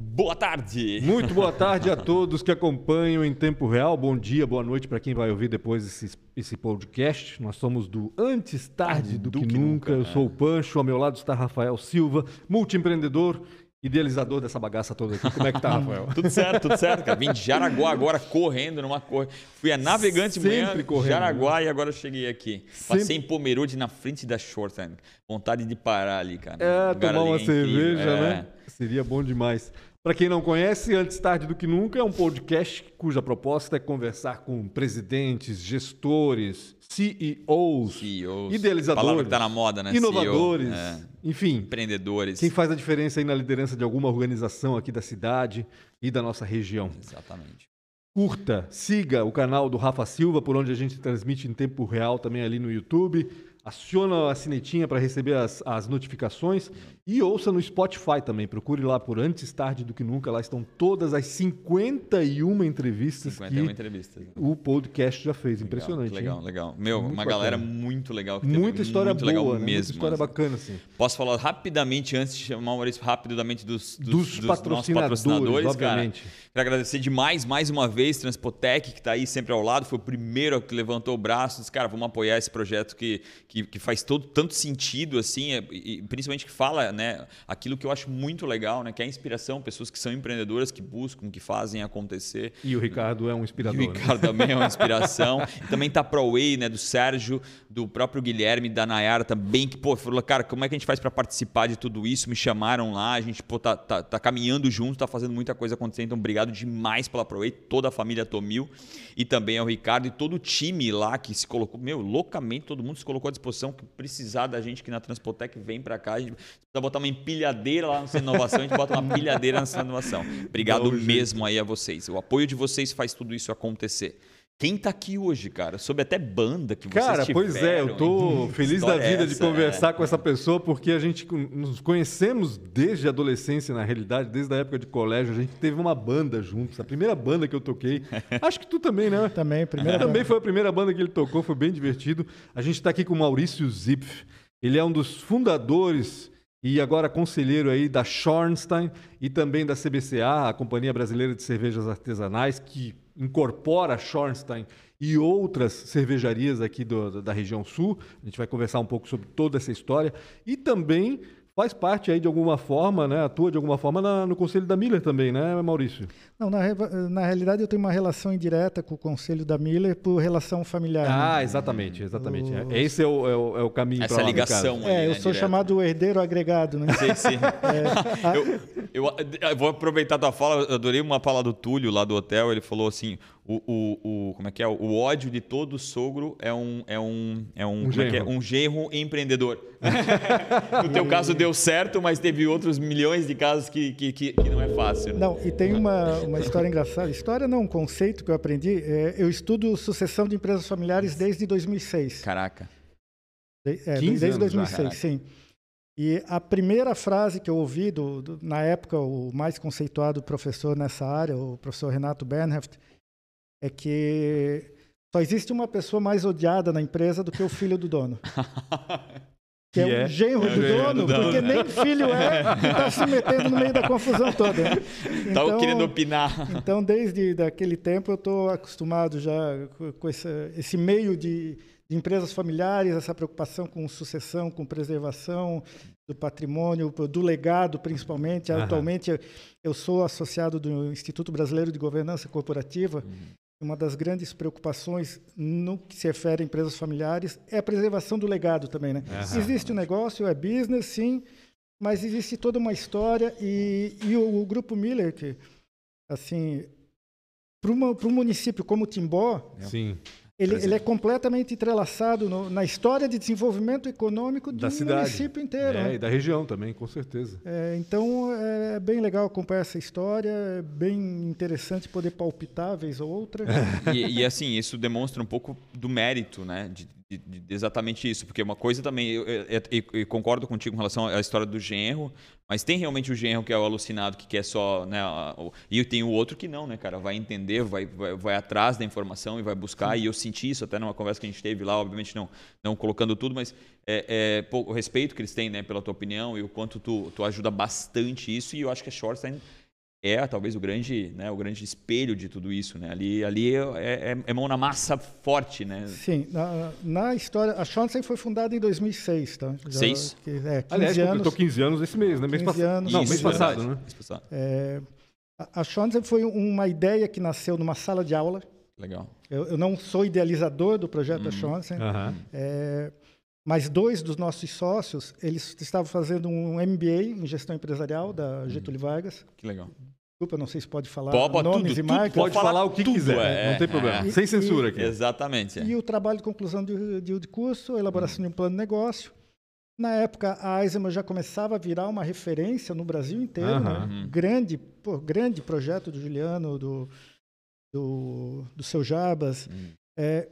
Boa tarde! Muito boa tarde a todos que acompanham em tempo real. Bom dia, boa noite para quem vai ouvir depois esse, esse podcast. Nós somos do Antes Tarde do, do que, que, Nunca. Eu é. sou o Pancho, ao meu lado está Rafael Silva, multiempreendedor, idealizador dessa bagaça toda aqui. Como é que tá, Rafael? tudo certo, tudo certo, cara. Vim de Jaraguá agora correndo numa corrida. Fui a navegante Sempre manhã, correndo. Jaraguá e agora cheguei aqui. Sempre... Passei em Pomerode na frente da Shorthand. Vontade de parar ali, cara. É, tomar uma cerveja, é. né? Seria bom demais. Para quem não conhece, Antes Tarde do Que Nunca é um podcast cuja proposta é conversar com presidentes, gestores, CEOs, CEOs idealizadores, palavra que tá na moda, né? inovadores, CEO, é. enfim, empreendedores. Quem faz a diferença aí na liderança de alguma organização aqui da cidade e da nossa região. Exatamente. Curta, siga o canal do Rafa Silva, por onde a gente transmite em tempo real também ali no YouTube aciona a sinetinha para receber as, as notificações e ouça no Spotify também. Procure lá por Antes Tarde do que Nunca. Lá estão todas as 51 entrevistas 51 que entrevistas. o podcast já fez. Legal, Impressionante. Legal, hein? legal. Meu, muito uma bacana. galera muito legal. muita história muito boa, legal né? mesmo. Muita história assim. bacana, sim. Posso falar rapidamente, antes de chamar o Maurício, rapidamente dos, dos, dos, dos patrocinadores, patrocinadores, obviamente. Cara. Quero agradecer demais, mais uma vez, Transpotec, que está aí sempre ao lado. Foi o primeiro que levantou o braço. Disse, cara, vamos apoiar esse projeto que, que, que faz todo tanto sentido, assim, é, e principalmente que fala, né, aquilo que eu acho muito legal, né, que é a inspiração, pessoas que são empreendedoras, que buscam, que fazem acontecer. E o Ricardo é um inspirador. E o Ricardo né? também é uma inspiração. também tá ProWay, né, do Sérgio, do próprio Guilherme, da Nayara também, que, pô, falou, cara, como é que a gente faz para participar de tudo isso? Me chamaram lá, a gente, pô, tá, tá, tá caminhando junto, tá fazendo muita coisa acontecer, então obrigado demais pela ProWay, toda a família Tomil e também ao Ricardo e todo o time lá que se colocou, meu, loucamente todo mundo se colocou à disposição, que precisar da gente que na Transpotec vem para cá, a gente precisa botar uma empilhadeira lá no Centro de Inovação, a gente bota uma pilhadeira no Centro de Inovação. Obrigado mesmo aí a vocês. O apoio de vocês faz tudo isso acontecer. Quem tá aqui hoje, cara? Soube até banda que vocês Cara, tiveram, pois é, eu tô feliz da vida essa, de conversar é. com essa pessoa, porque a gente nos conhecemos desde a adolescência, na realidade, desde a época de colégio. A gente teve uma banda juntos. A primeira banda que eu toquei. Acho que tu também, né? Também, primeira. Também foi a primeira banda que ele tocou, foi bem divertido. A gente está aqui com o Maurício Zipf. Ele é um dos fundadores e agora conselheiro aí da Schornstein e também da CBCA, a Companhia Brasileira de Cervejas Artesanais, que incorpora Schornstein e outras cervejarias aqui do, da região sul. A gente vai conversar um pouco sobre toda essa história. E também faz parte aí de alguma forma, né, atua de alguma forma na, no conselho da Miller também, né, Maurício? Não, na, na realidade eu tenho uma relação indireta com o conselho da Miller por relação familiar. Ah, né? exatamente, exatamente. O... Esse é o, é o, é o caminho Essa ligação. Ali, é, eu né, sou direta. chamado herdeiro agregado, né? Sim, sim. É, a... eu, eu, eu, vou aproveitar a tua fala, eu adorei uma fala do Túlio lá do hotel, ele falou assim, o, o, o, como é que é? O ódio de todo sogro é um é um é um, um, genro. É, é um genro empreendedor. no teu caso deu certo, mas teve outros milhões de casos que, que, que, que não é fácil. Né? Não, e tem uma, uma história engraçada. História não, um conceito que eu aprendi. É, eu estudo sucessão de empresas familiares desde 2006. Caraca. De, é, desde 2006, sim. E a primeira frase que eu ouvi, do, do, na época, o mais conceituado professor nessa área, o professor Renato Bernheft, é que só existe uma pessoa mais odiada na empresa do que o filho do dono. que, é, é um genro é do, dono, do porque nem filho é e está se metendo no meio da confusão toda. Né? Então, querendo opinar. Então, desde aquele tempo, eu estou acostumado já com esse, esse meio de, de, empresas familiares, essa preocupação com sucessão, com preservação do patrimônio, do legado, principalmente. Uhum. Atualmente, eu sou associado do Instituto Brasileiro de Governança Corporativa, uhum. Uma das grandes preocupações no que se refere a empresas familiares é a preservação do legado também, né? Uhum. Existe o um negócio, é business, sim, mas existe toda uma história e, e o, o, Grupo Miller, que, assim, para um município como Timbó, sim. Ele, ele, é completamente entrelaçado no, na história de desenvolvimento econômico do município inteiro. É, né? e da região também, com certeza. É, então é bem legal acompanhar essa história, é bem interessante poder palpitar vez ou outra. e, e, assim, isso demonstra um pouco do mérito, né? De, de, de exatamente isso, porque uma coisa também, eu, eu, eu, eu, concordo contigo com relação à história do genro, mas tem realmente o genro que é o alucinado, que quer só, né, e tem o outro que não, né, cara, vai entender, vai, vai, vai atrás da informação e vai buscar, Sim. e eu senti isso até numa conversa que a gente teve lá, obviamente não, não colocando tudo, mas é, é, pô, o respeito que eles têm, né, pela tua opinião e o quanto tu, tu ajuda bastante isso, e eu acho que a Shorts é talvez o grande, né, o grande espelho de tudo isso, né? Ali, ali é, é, é mão na massa forte, né? Sim, na, na história, a Schonstein foi fundada em 2006, tá? Já, Seis? que- É, 15 Aliás, anos. completou 15 anos esse mês, né? Mês 15 passado. anos. Não, Isso, mês passado, né? Mês passado. É, a- Schonstein foi uma ideia que nasceu numa sala de aula. Legal. Eu, eu não sou idealizador do projeto da Schonstein, Aham. é, mas dois dos nossos sócios, eles estavam fazendo um MBA em gestão empresarial da Getúlio Vargas. Que legal. Desculpa, não sei se pode falar nomes tudo, e tudo marcas. Pode falar falar o que tudo, quiser, é, não tem problema. é. Sem E- censura aqui. Exatamente. é. E o trabalho de conclusão de, de, de curso, elaboração de um plano de negócio. Na época, a Eisenman já começava a virar uma referência no Brasil inteiro. Né? Grande, pô, grande projeto do Juliano, do, do, do seu Jabas. É,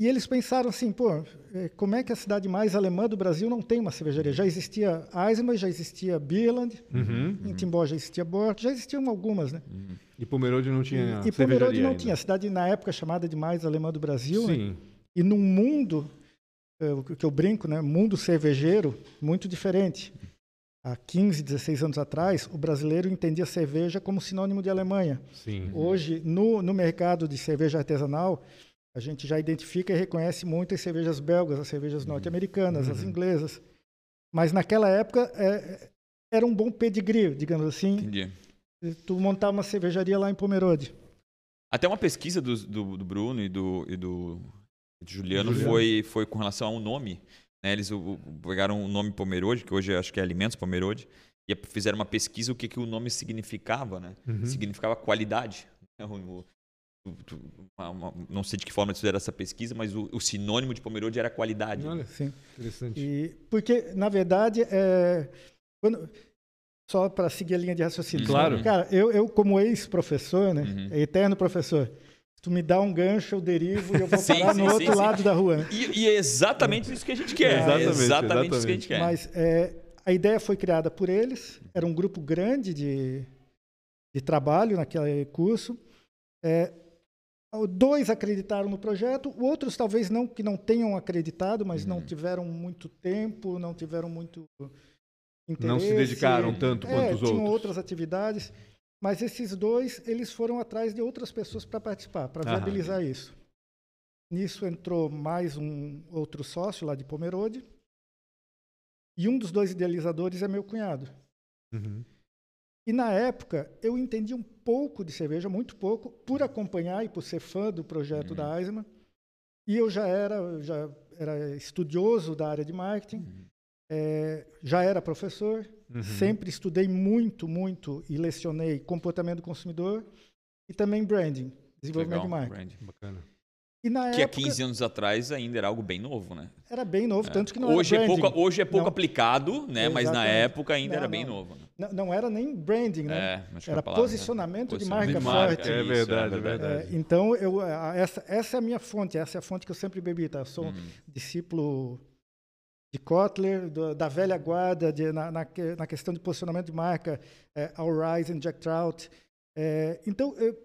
e eles pensaram assim, pô, é, como é que a cidade mais alemã do Brasil não tem uma cervejaria? Já existia Eisenman, já existia Bierland, Uhum. em Timbó já existia Bort, já existiam algumas, né? E Pomerode não tinha E, e Pomerode não ainda. tinha. A cidade, na época, chamada de mais alemã do Brasil, né? Sim. E num mundo, eh, o que eu brinco, né? Mundo cervejeiro, muito diferente. Há 15, 16 anos atrás, o brasileiro entendia cerveja como sinônimo de Alemanha. Sim. Hoje, no, no mercado de cerveja artesanal, a gente já identifica e reconhece muito as cervejas belgas, as cervejas norte-americanas, as inglesas. Mas naquela época eh, era um bom pedigree, digamos assim, Entendi. tu montar uma cervejaria lá em Pomerode. Até uma pesquisa do, do, do Bruno e do, e do, Juliano, Juliano. Foi, foi com relação a um nome. né? Eles o- pegaram o nome Pomerode, que hoje acho que é Alimentos Pomerode, e fizeram uma pesquisa o que, que o nome significava. Né? Uhum. Significava qualidade. né? O- uma- uma- não sei de que forma eles fizeram essa pesquisa, mas o, o sinônimo de Pomerode era qualidade. Olha, Sim. interessante. E, porque, na verdade, é, quando- só para seguir a linha de raciocínio. Claro. Cara, eu, eu como ex-professor, né, Uhum. eterno professor, se tu me dá um gancho, eu derivo e eu vou Sim, parar sim, no sim, outro sim. lado da rua. né? E, e é exatamente isso que a gente quer. Exatamente, é exatamente, isso exatamente. que a gente quer. Mas é, a ideia foi criada por eles, era um grupo grande de, de trabalho naquele curso. É, dois acreditaram no projeto, outros talvez não que não tenham acreditado, mas Uhum. não tiveram muito tempo, não tiveram muito interesse. Não se dedicaram tanto É, quanto os tinham outros. outras atividades, mas esses dois eles foram atrás de outras pessoas para participar, para viabilizar isso. Nisso entrou mais um outro sócio lá de Pomerode. E um dos dois idealizadores é meu cunhado. Uhum. E na época eu entendi um pouco de cerveja, muito pouco, por acompanhar e por ser fã do projeto da Eisenman. E eu já era, já era estudioso da área de marketing, eh, já era professor, Uhum. sempre estudei muito, muito e lecionei comportamento do consumidor e também branding, desenvolvimento Legal, de marca. brand. Bacana. E na Que há época 15 anos atrás ainda era algo bem novo, né? era bem novo, tanto que não hoje, era é pouco, hoje é pouco Não. aplicado, né? Mas na época ainda Não, era bem não. novo. Né? Não, não era nem branding, né? É, é Era a palavra, né? posicionamento de Posicionamento marca forte. É isso, verdade, é É, verdade. então, eu, a- essa, essa é a minha fonte, essa é a fonte que eu sempre bebi. Tá? Eu sou Uhum. um discípulo de Kotler, do- da velha guarda, de- na, na, na questão de posicionamento de marca, é, Al Rise and Jack Trout. É, então, eu,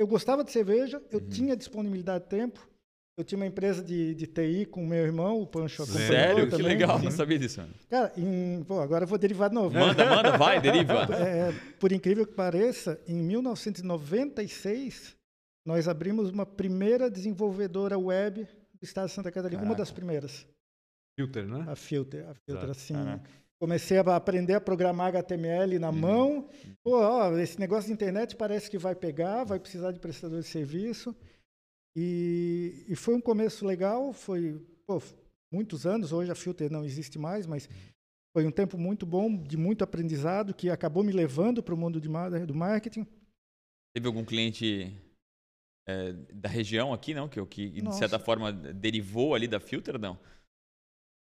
eu gostava de cerveja, eu Uhum. tinha disponibilidade de tempo, eu tinha uma empresa de, de TI com meu irmão, o Pancho Sério? Que também. legal, não sabia disso. Cara, em- pô, agora eu vou derivar de novo. Manda, manda, vai, deriva. É, por incrível que pareça, em 1996, nós abrimos uma primeira desenvolvedora web do estado de Santa Catarina, uma Caraca. das primeiras, Filter, né? a Filter. A Filter Tá. assim, Caraca. Comecei a aprender a programar HTML na mão. Pô, ó, esse negócio de internet parece que vai pegar, vai precisar de prestador de serviço. E, e foi um começo legal, foi pô, muitos anos, hoje a Filter não existe mais, mas foi um tempo muito bom, de muito aprendizado, que acabou me levando para o mundo de, do marketing. Teve algum cliente é, da região aqui, não? Que, que de Nossa. certa forma derivou ali da Filter, não?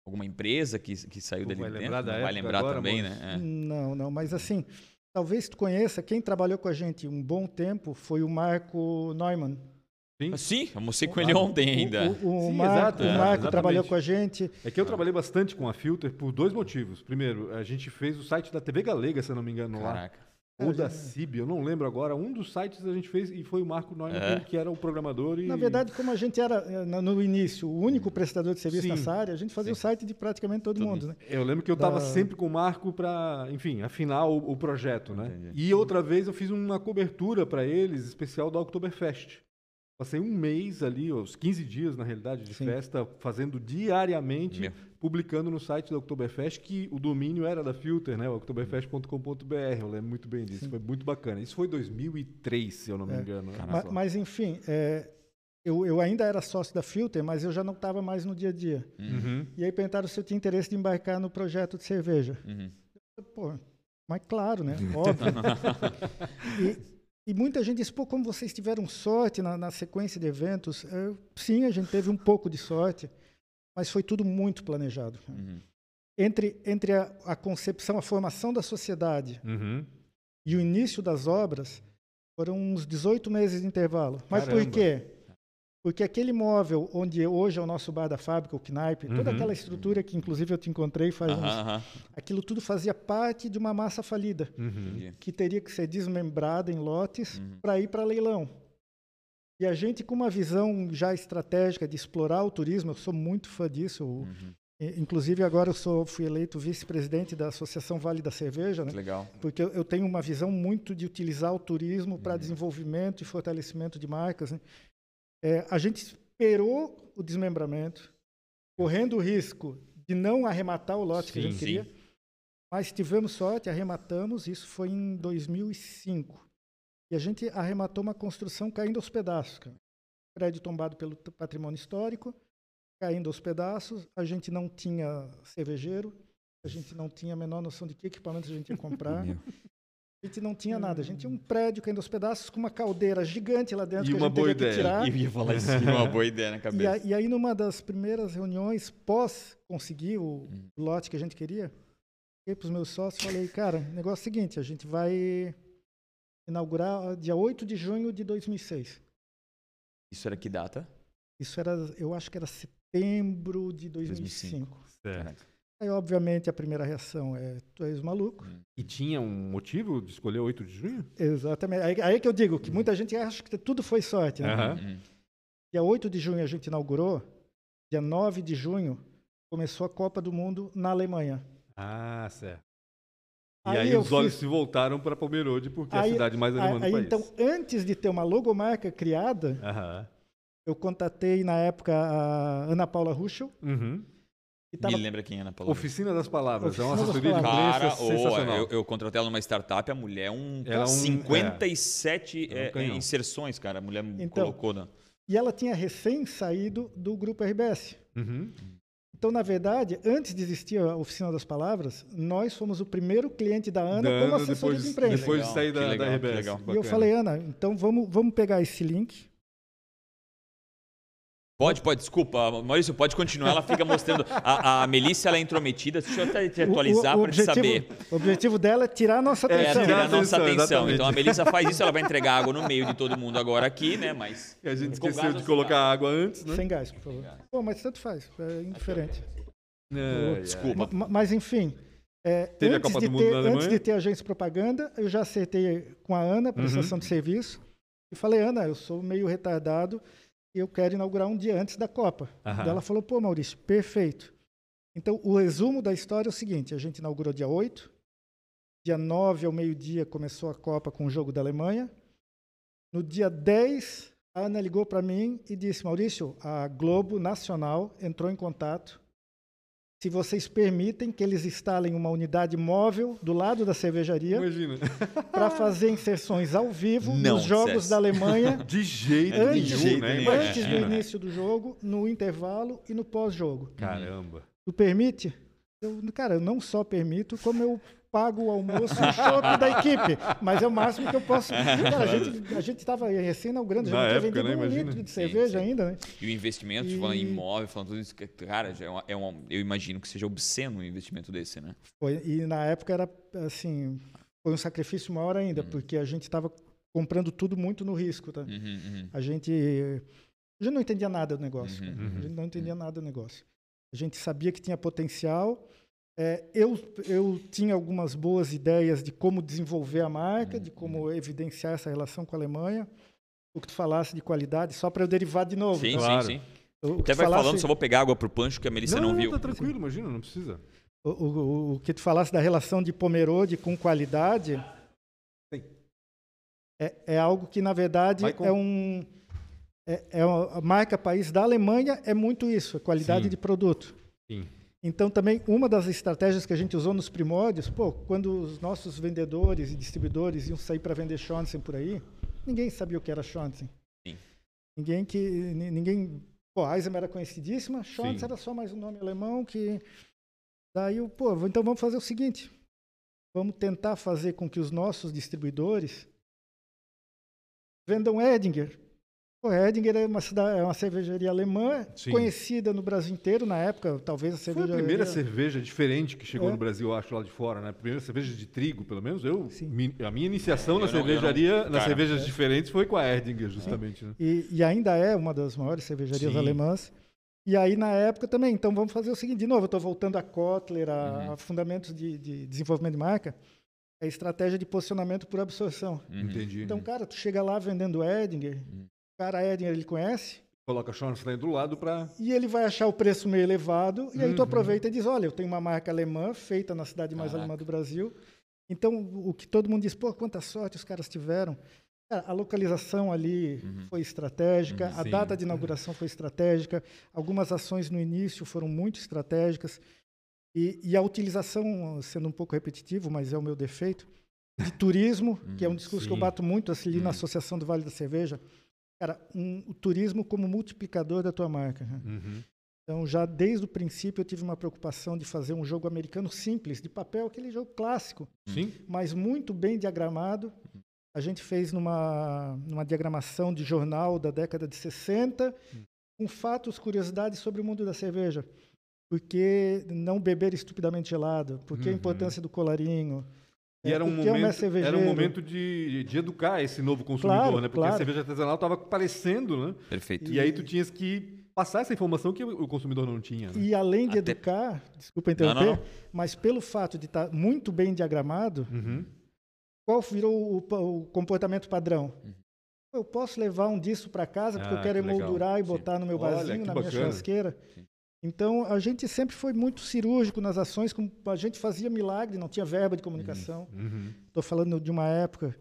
Alguma empresa que, que saiu Tu dali vai dentro? Não vai lembrar agora, também, né? É. Não, não, mas assim, talvez tu conheça, quem trabalhou com a gente um bom tempo foi o Marco Neumann. Ah, Sim, almocei com ele ontem ainda. O, o Sim, Marco, exato, o Marco exatamente. trabalhou com a gente. É que eu trabalhei bastante com a Filter por dois motivos. Primeiro, a gente fez o site da TV Galega, se eu não me engano, lá. Ou da CIB, eu não lembro agora. Um dos sites a gente fez e foi o Marco Neumann, É. que era o programador. E... Na verdade, como a gente era, eh, no início, o único prestador de serviço Sim. nessa área, a gente fazia o site de praticamente todo mundo, né? Eu lembro que eu estava Da- sempre com o Marco para, enfim, afinar o, o projeto, né? E outra vez eu fiz uma cobertura para eles, especial da Oktoberfest. Passei um mês ali, os 15 dias, na realidade, de Sim. festa, fazendo diariamente, Meu. publicando no site da Oktoberfest, que o domínio era da Filter, né? oktoberfest.com.br. Eu lembro muito bem disso, foi muito bacana. Isso foi 2003, se eu não me É. engano. olha Ma- só. Mas, enfim, eh, eu, eu ainda era sócio da Filter, mas eu já não estava mais no dia a dia. Uhum. E aí perguntaram se eu tinha interesse de embarcar no projeto de cerveja. Uhum. Pô, mas claro, né? Óbvio. e, muita gente disse, pô, como vocês tiveram sorte na, na sequência de eventos. Eu, sim, a gente teve um pouco de sorte, mas foi tudo muito planejado. Uhum. Entre, entre a, a concepção, a formação da sociedade Uhum. e o início das obras, foram uns 18 meses de intervalo. Mas por Caramba. quê? Porque aquele imóvel onde hoje é o nosso bar da fábrica, o Knipe, toda Uhum. aquela estrutura que inclusive eu te encontrei faz uns Aham, aham. Aquilo tudo fazia parte de uma massa falida, Uhum. Que teria que ser desmembrada em lotes Uhum. para ir para leilão. E a gente, com uma visão já estratégica de explorar o turismo, eu sou muito fã disso. eu- Uhum. Inclusive, agora eu sou, fui eleito vice-presidente da Associação Vale da Cerveja, né? Legal. porque eu, eu tenho uma visão muito de utilizar o turismo para Uhum. desenvolvimento e fortalecimento de marcas. né? É, a gente esperou o desmembramento, correndo o risco de não arrematar o lote que a Sim, gente sim. queria, mas tivemos sorte, arrematamos, isso foi em 2005. E a gente arrematou uma construção caindo aos pedaços. cara. Prédio tombado pelo patrimônio histórico, caindo aos pedaços, a gente não tinha cervejeiro, a gente não tinha a menor noção de que equipamentos a gente ia comprar. A gente não tinha nada. A gente tinha um prédio caindo aos pedaços com uma caldeira gigante lá dentro E que a uma gente boa teria que ideia. tirar. Eu ia falar isso, uma boa ideia na E, a- cabeça. e aí, numa das primeiras reuniões, pós conseguir o Hum. lote que a gente queria, cheguei para os meus sócios e falei, cara, o negócio é o seguinte, a gente vai inaugurar dia 8 de junho de 2006. Isso era que data? Isso era, eu acho que era setembro de 2005. 2005. Certo. Aí, obviamente, a primeira reação é, tu és maluco. E tinha um motivo de escolher 8 de junho? Exatamente. Aí, aí que eu digo que muita gente acha que tudo foi sorte, né? Uhum. Dia 8 de junho a gente inaugurou, dia 9 de junho começou a Copa do Mundo na Alemanha. Ah, certo. E Aí aí, os olhos fiz- se voltaram para Pomerode, porque é a Aí- cidade mais alemã do Aí, país. então, antes de ter uma logomarca criada, Aham. eu contatei na época a Ana Paula Ruschel, Uhum. Me lembra quem é na palavra? Oficina das Palavras. é uma Oficina assessoria de imprensa Cara, sensacional. eu, eu contratei ela numa startup, a mulher é um, Ela é um- 57 é. É um é, canhão. inserções, cara. A mulher Então, colocou na. e ela tinha recém saído do grupo RBS. Uhum. Então, na verdade, antes de existir a Oficina das Palavras, nós fomos o primeiro cliente da Ana Da como assessoria depois- de imprensa. depois de sair da, legal, da RBS. legal. E eu falei, Ana, então vamos, vamos pegar esse link. Pode, pode, desculpa, Maurício, pode continuar. Ela fica mostrando. A, a Melissa, ela é intrometida. Deixa eu até te atualizar para te saber. O objetivo dela é tirar a nossa É, É, atenção. tirar a atenção, nossa atenção. exatamente. Então a Melissa faz isso, ela vai entregar água no meio de todo mundo agora aqui, né? Mas. E a gente esqueceu gás de colocar água antes, né? Sem gás, por favor. Bom, mas tanto faz, é indiferente. É, é. Desculpa. Ma- Mas, enfim, é, Teve a antes, Copa de do Mundo ter, na Alemanha? antes de ter agência de propaganda, eu já acertei com a Ana, prestação Uhum. de serviço, e falei, Ana, eu sou meio retardado eu quero inaugurar um dia antes da Copa. Daí Ela falou, pô, Maurício, perfeito. Então, o resumo da história é o seguinte, a gente inaugurou dia 8, dia 9 ao meio-dia começou a Copa com o jogo da Alemanha, no dia 10, a Ana ligou para mim e disse, Maurício, a Globo Nacional entrou em contato se vocês permitem que eles instalem uma unidade móvel do lado da cervejaria Imagina. para fazer inserções ao vivo Não, nos jogos César. da Alemanha De jeito de antes, nenhum, jeito né? antes do início do jogo, no intervalo e no pós-jogo. Caramba. Tu permite? Eu, cara, eu não só permito, como eu pago o almoço e o chopp da equipe. Mas é o máximo que eu posso. Cara, a gente a gente estava recém-inaugurando, já Na não tinha época, vendido né? um Imagina. litro de Sim, cerveja sim. ainda, né? E o investimento, E- falando em imóvel, falando tudo isso, cara, já é uma, é uma- eu imagino que seja obsceno um investimento desse, né? Foi, e na época era assim, foi um sacrifício maior ainda, porque a gente estava comprando tudo muito no risco, tá? Uhum, uhum. A gente, a gente não entendia nada do negócio. Uhum, cara. uhum. A gente não entendia nada do negócio. A gente sabia que tinha potencial, É, eu, eu tinha algumas boas ideias de como desenvolver a marca, de como evidenciar essa relação com a Alemanha. O que tu falasse de qualidade, só para eu derivar de novo. Sim, Claro. sim, sim. O, o que Até tu vai falasse- falando, só vou pegar água pro Pancho que a Melissa não, viu. tá tranquilo, imagina, não precisa. O, o- o que tu falasse da relação de Pomerode com qualidade Sim. é, é algo que, na verdade, é um. É, é uma- a marca país da Alemanha é muito isso, a qualidade Sim. de produto. Sim. Então, também, uma das estratégias que a gente usou nos primórdios, pô, quando os nossos vendedores e distribuidores iam sair para vender Schonzen por aí, ninguém sabia o que era Schonzen. Sim. Ninguém que. ni- Ninguém. Pô, a Eisenbahn era conhecidíssima, Sim. Schonzen era só mais um nome alemão que. Daí, eu, pô, então vamos fazer o seguinte: vamos tentar fazer com que os nossos distribuidores vendam Edinger. Pô, Edinger é uma, cidade, é uma cervejaria alemã Sim. conhecida no Brasil inteiro na época, talvez a Foi a cervejaria. primeira cerveja diferente que chegou É. no Brasil, eu acho, lá de fora, né? A primeira cerveja de trigo, pelo menos. Eu, mi- a minha iniciação É, na não- eu não- cervejaria, nas cervejas é. diferentes, foi com a Erdinger, justamente. Né? E, e ainda é uma das maiores cervejarias Sim. alemãs. E aí, na época também, então vamos fazer o seguinte, de novo, eu estou voltando a Kotler, a, Uhum. a fundamentos de, de desenvolvimento de marca, é estratégia de posicionamento por absorção. Uhum. Entendi. Então, cara, tu chega lá vendendo Edinger, Uhum. Cara Edinger ele conhece, Coloca Schornstein do lado para... e ele vai achar o preço meio elevado, e aí tu Uhum. aproveita e diz, olha, eu tenho uma marca alemã, feita na cidade mais Caraca. alemã do Brasil. Então, o que todo mundo diz, pô, quanta sorte os caras tiveram. Cara, a localização ali Uhum. foi estratégica, a Sim. data de inauguração foi estratégica, algumas ações no início foram muito estratégicas, e, e a utilização, sendo um pouco repetitivo, mas é o meu defeito, de turismo, que é um discurso que eu sim. bato muito assim, ali na Uhum. Associação do Vale da Cerveja, cara, um, o turismo como multiplicador da tua marca. né? Uhum. Então, já desde o princípio, eu tive uma preocupação de fazer um jogo americano simples, de papel, aquele jogo clássico, Sim? mas muito bem diagramado. A gente fez numa, numa diagramação de jornal da década de 60, com fatos, curiosidades sobre o mundo da cerveja. Por que não beber estupidamente gelado? Por que a Uhum. importância do colarinho? E É, era um, é um momento, mestre era um momento de, de educar esse novo consumidor, Claro, né? Porque claro. a cerveja artesanal estava aparecendo, né? Perfeito. E aí tu tinhas que passar essa informação que o consumidor não tinha. Né? E além de Até- educar, desculpa interromper, não, não. mas pelo fato de estar muito bem diagramado, Uhum. qual virou o, o comportamento padrão? Eu posso levar um disso para casa porque Ah, eu quero que legal. emoldurar e Sim. botar no meu barzinho, na minha bacana. churrasqueira. Então, a gente sempre foi muito cirúrgico nas ações, como a gente fazia milagre, não tinha verba de comunicação. Uhum. Estou falando de uma época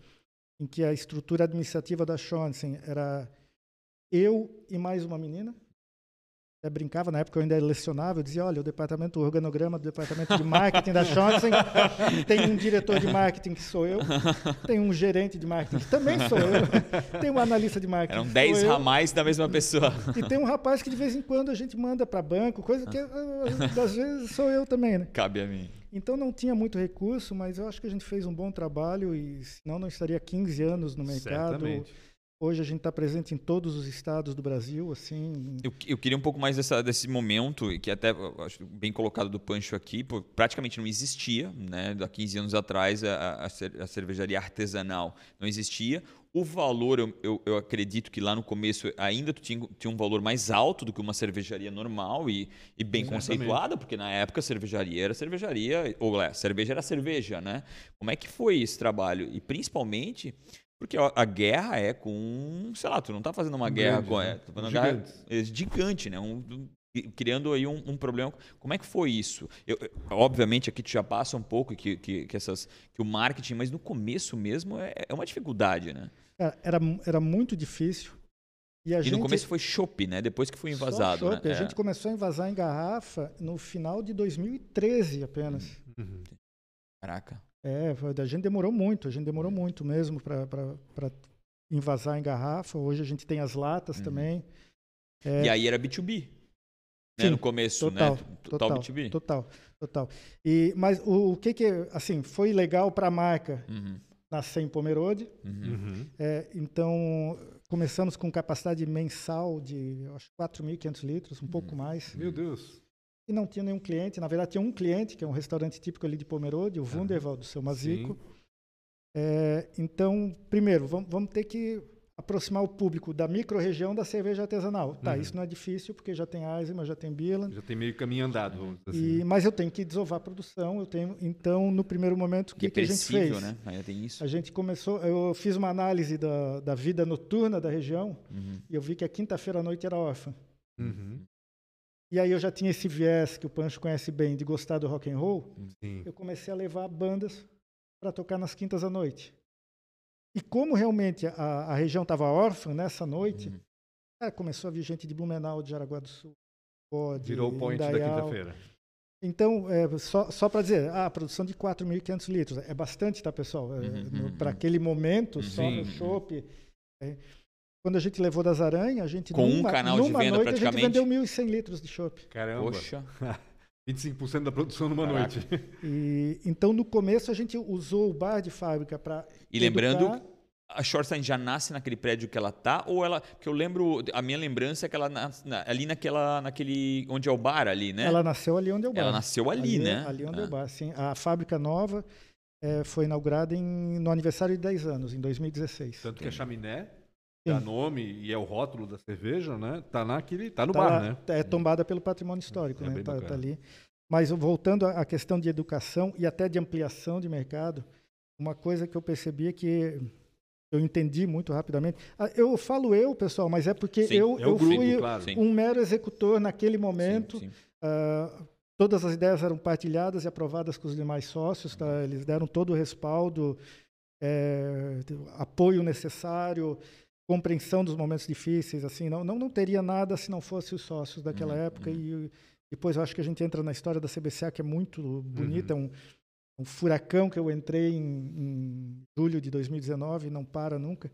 em que a estrutura administrativa da Schonsen era eu e mais uma menina. Eu brincava, na época eu ainda lecionava, eu dizia, olha, o departamento, o organograma do departamento de marketing da Schonsen tem um diretor de marketing que sou eu, tem um gerente de marketing que também sou eu, tem um analista de marketing Eram que 10 sou eu, ramais da mesma pessoa. e tem um rapaz que de vez em quando a gente manda para banco, coisa que ah, às vezes sou eu também, né? Cabe a mim. Então não tinha muito recurso, mas eu acho que a gente fez um bom trabalho e senão não estaria 15 anos no mercado. Certamente. Hoje a gente está presente em todos os estados do Brasil, assim. Eu, eu queria um pouco mais dessa, desse momento, que até acho bem colocado do Pancho aqui, pô, praticamente não existia, né? Há 15 anos atrás, a, a cer- a cervejaria artesanal não existia. O valor, eu, eu, eu acredito que lá no começo ainda tu tinha, tinha um valor mais alto do que uma cervejaria normal e, e bem Certamente. conceituada, porque na época a cervejaria era cervejaria, ou é, cerveja era cerveja, né? Como é que foi esse trabalho? E principalmente porque a, guerra é com, sei lá, tu não tá fazendo uma Um guerra com, né? é, tá fazendo Um uma guerra gigantes. é gigante, né? Um, criando aí um, um problema. Como é que foi isso? Eu- eu- obviamente aqui tu já passa um pouco que, que, que essas, que o marketing, mas no começo mesmo é, é uma dificuldade, né? Cara, era, era muito difícil. E, a E gente, no começo foi chopp, né? Depois que foi só invasado, chopp, né? A gente começou a invasar em garrafa no final de 2013 apenas. Uhum. Caraca. É, a gente demorou muito, a gente demorou muito mesmo para invasar em garrafa. Hoje a gente tem as latas Uhum. também. E aí era B2B. Né? Sim, No começo, total, né? Total, B2B. Total, total. E, mas o, o que que, assim, foi legal para a marca Uhum, nascer em Pomerode. uhum. Uhum. É, então, começamos com capacidade mensal de, acho, 4.500 litros, um pouco mais. Meu Deus. E não tinha nenhum cliente. Na verdade, tinha um cliente, que é um restaurante típico ali de Pomerode, o Wunderwald, do seu Mazico. É, então, primeiro, vamos, vamos ter que aproximar o público da micro-região da cerveja artesanal. Tá, Uhum. isso não é difícil, porque já tem Eisenbahn, já tem Bielan. Já tem meio caminho andado, vamos dizer E, assim. mas eu tenho que desovar a produção. Eu tenho, então, no primeiro momento, o Que que, a gente fez? né? Ainda tem isso. A gente começou, eu fiz uma análise da, da vida noturna da região Uhum. e eu vi que a quinta-feira à noite era órfã. Uhum. E aí eu já tinha esse viés que o Pancho conhece bem de gostar do rock and roll. Sim. Eu comecei a levar bandas para tocar nas quintas à noite. E como realmente a, a região estava órfã nessa noite, Uhum. cara, começou a vir gente de Blumenau, de Jaraguá do Sul, Bode, Virou o point da quinta-feira. Então, é, só, só para dizer, ah, a produção de 4.500 litros. É bastante, tá, pessoal? Uhum, uhum, para uhum. aquele momento, só Sim, no uhum. chopp. é. Quando a gente levou das aranhas, a gente Com um numa, canal de venda, noite, praticamente. a gente vendeu 1.100 litros de chopp. Caramba. Poxa. 25% da produção numa Caraca. noite. E, então, no começo, a gente usou o bar de fábrica para E lembrando, a Shorstein já nasce naquele prédio que ela tá, ou ela. Porque eu lembro, a minha lembrança é que ela nasce na- ali naquela, naquele. onde é o bar ali, né? Ela nasceu ali onde é o bar. Ela nasceu ali, né? Ali onde é Ah. o bar, sim. A fábrica nova eh, foi inaugurada em- no aniversário de 10 anos, em 2016. Tanto que a chaminé Sim. dá nome e é o rótulo da cerveja, né? Tá naquele, tá no Tá bar, né? É tombada pelo patrimônio histórico, É né? Tá, tá ali. Mas voltando à questão de educação e até de ampliação de mercado, uma coisa que eu percebi é que eu entendi muito rapidamente. Ah, Eu falo eu, pessoal, mas é porque Sim, eu, É eu grupo, fui claro. Um mero executor naquele momento. Sim, sim. Ah, todas as ideias eram partilhadas e aprovadas com os demais sócios, tá? eles deram todo o respaldo, eh, apoio necessário, compreensão dos momentos difíceis, assim, não, não, não teria nada se não fosse os sócios daquela Uhum, época. e depois eu acho que a gente entra na história da CBCA que é muito bonita, um, um furacão que eu entrei em, em julho de 2019 e não para nunca.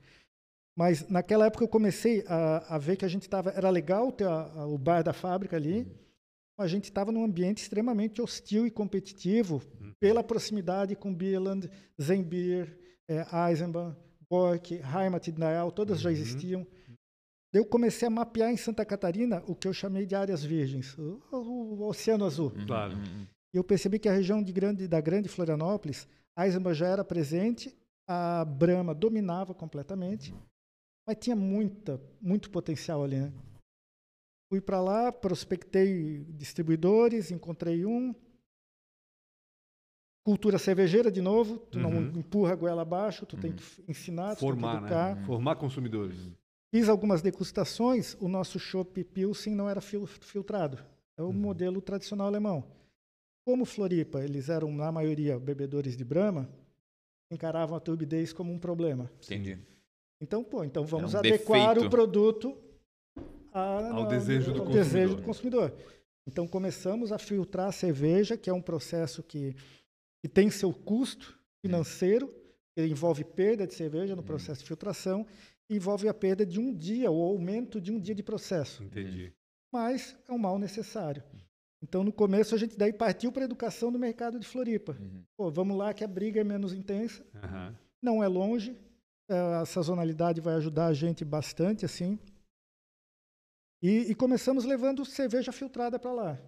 Mas naquela época eu comecei a, a ver que a gente estava. Era legal ter a- a- o bar da fábrica ali, mas a gente estava num ambiente extremamente hostil e competitivo pela proximidade com Bieland, Zembier, eh, Eisenbahn, Bork, Heimat e Dayal, todas já Uhum. existiam. Daí Eu comecei a mapear em Santa Catarina o que eu chamei de áreas virgens, o, o- o Oceano Azul. Uhum, Claro. uhum. E eu percebi que a região de grande, da Grande Florianópolis, Eisenbahn já era presente, a Brahma dominava completamente, mas tinha muita, muito potencial ali. Né? Fui para lá, prospectei distribuidores, encontrei um. Cultura cervejeira, de novo, tu não Uhum. empurra a goela abaixo, tu tem Uhum. que f- ensinar, tu Formar, tem que educar. né? Formar consumidores. Fiz algumas degustações, o nosso chopp Pilsen não era fil- filtrado. É o Uhum. modelo tradicional alemão. Como Floripa, eles eram, na maioria, bebedores de Brahma, encaravam a turbidez como um problema. Entendi. Então, pô, então vamos um adequar defeito. o produto a- Ao a- desejo do ao desejo do consumidor. Então começamos a filtrar a cerveja, que é um processo que, que tem seu custo financeiro, que envolve perda de cerveja no processo de filtração, envolve a perda de um dia, ou aumento de um dia de processo. Entendi. Mas é um mal necessário. Então, no começo, a gente daí partiu para a educação do mercado de Floripa. Uhum. Pô, vamos lá que a briga é menos intensa, Aham. não é longe, é, a sazonalidade vai ajudar a gente bastante, assim. E, e começamos levando cerveja filtrada para lá.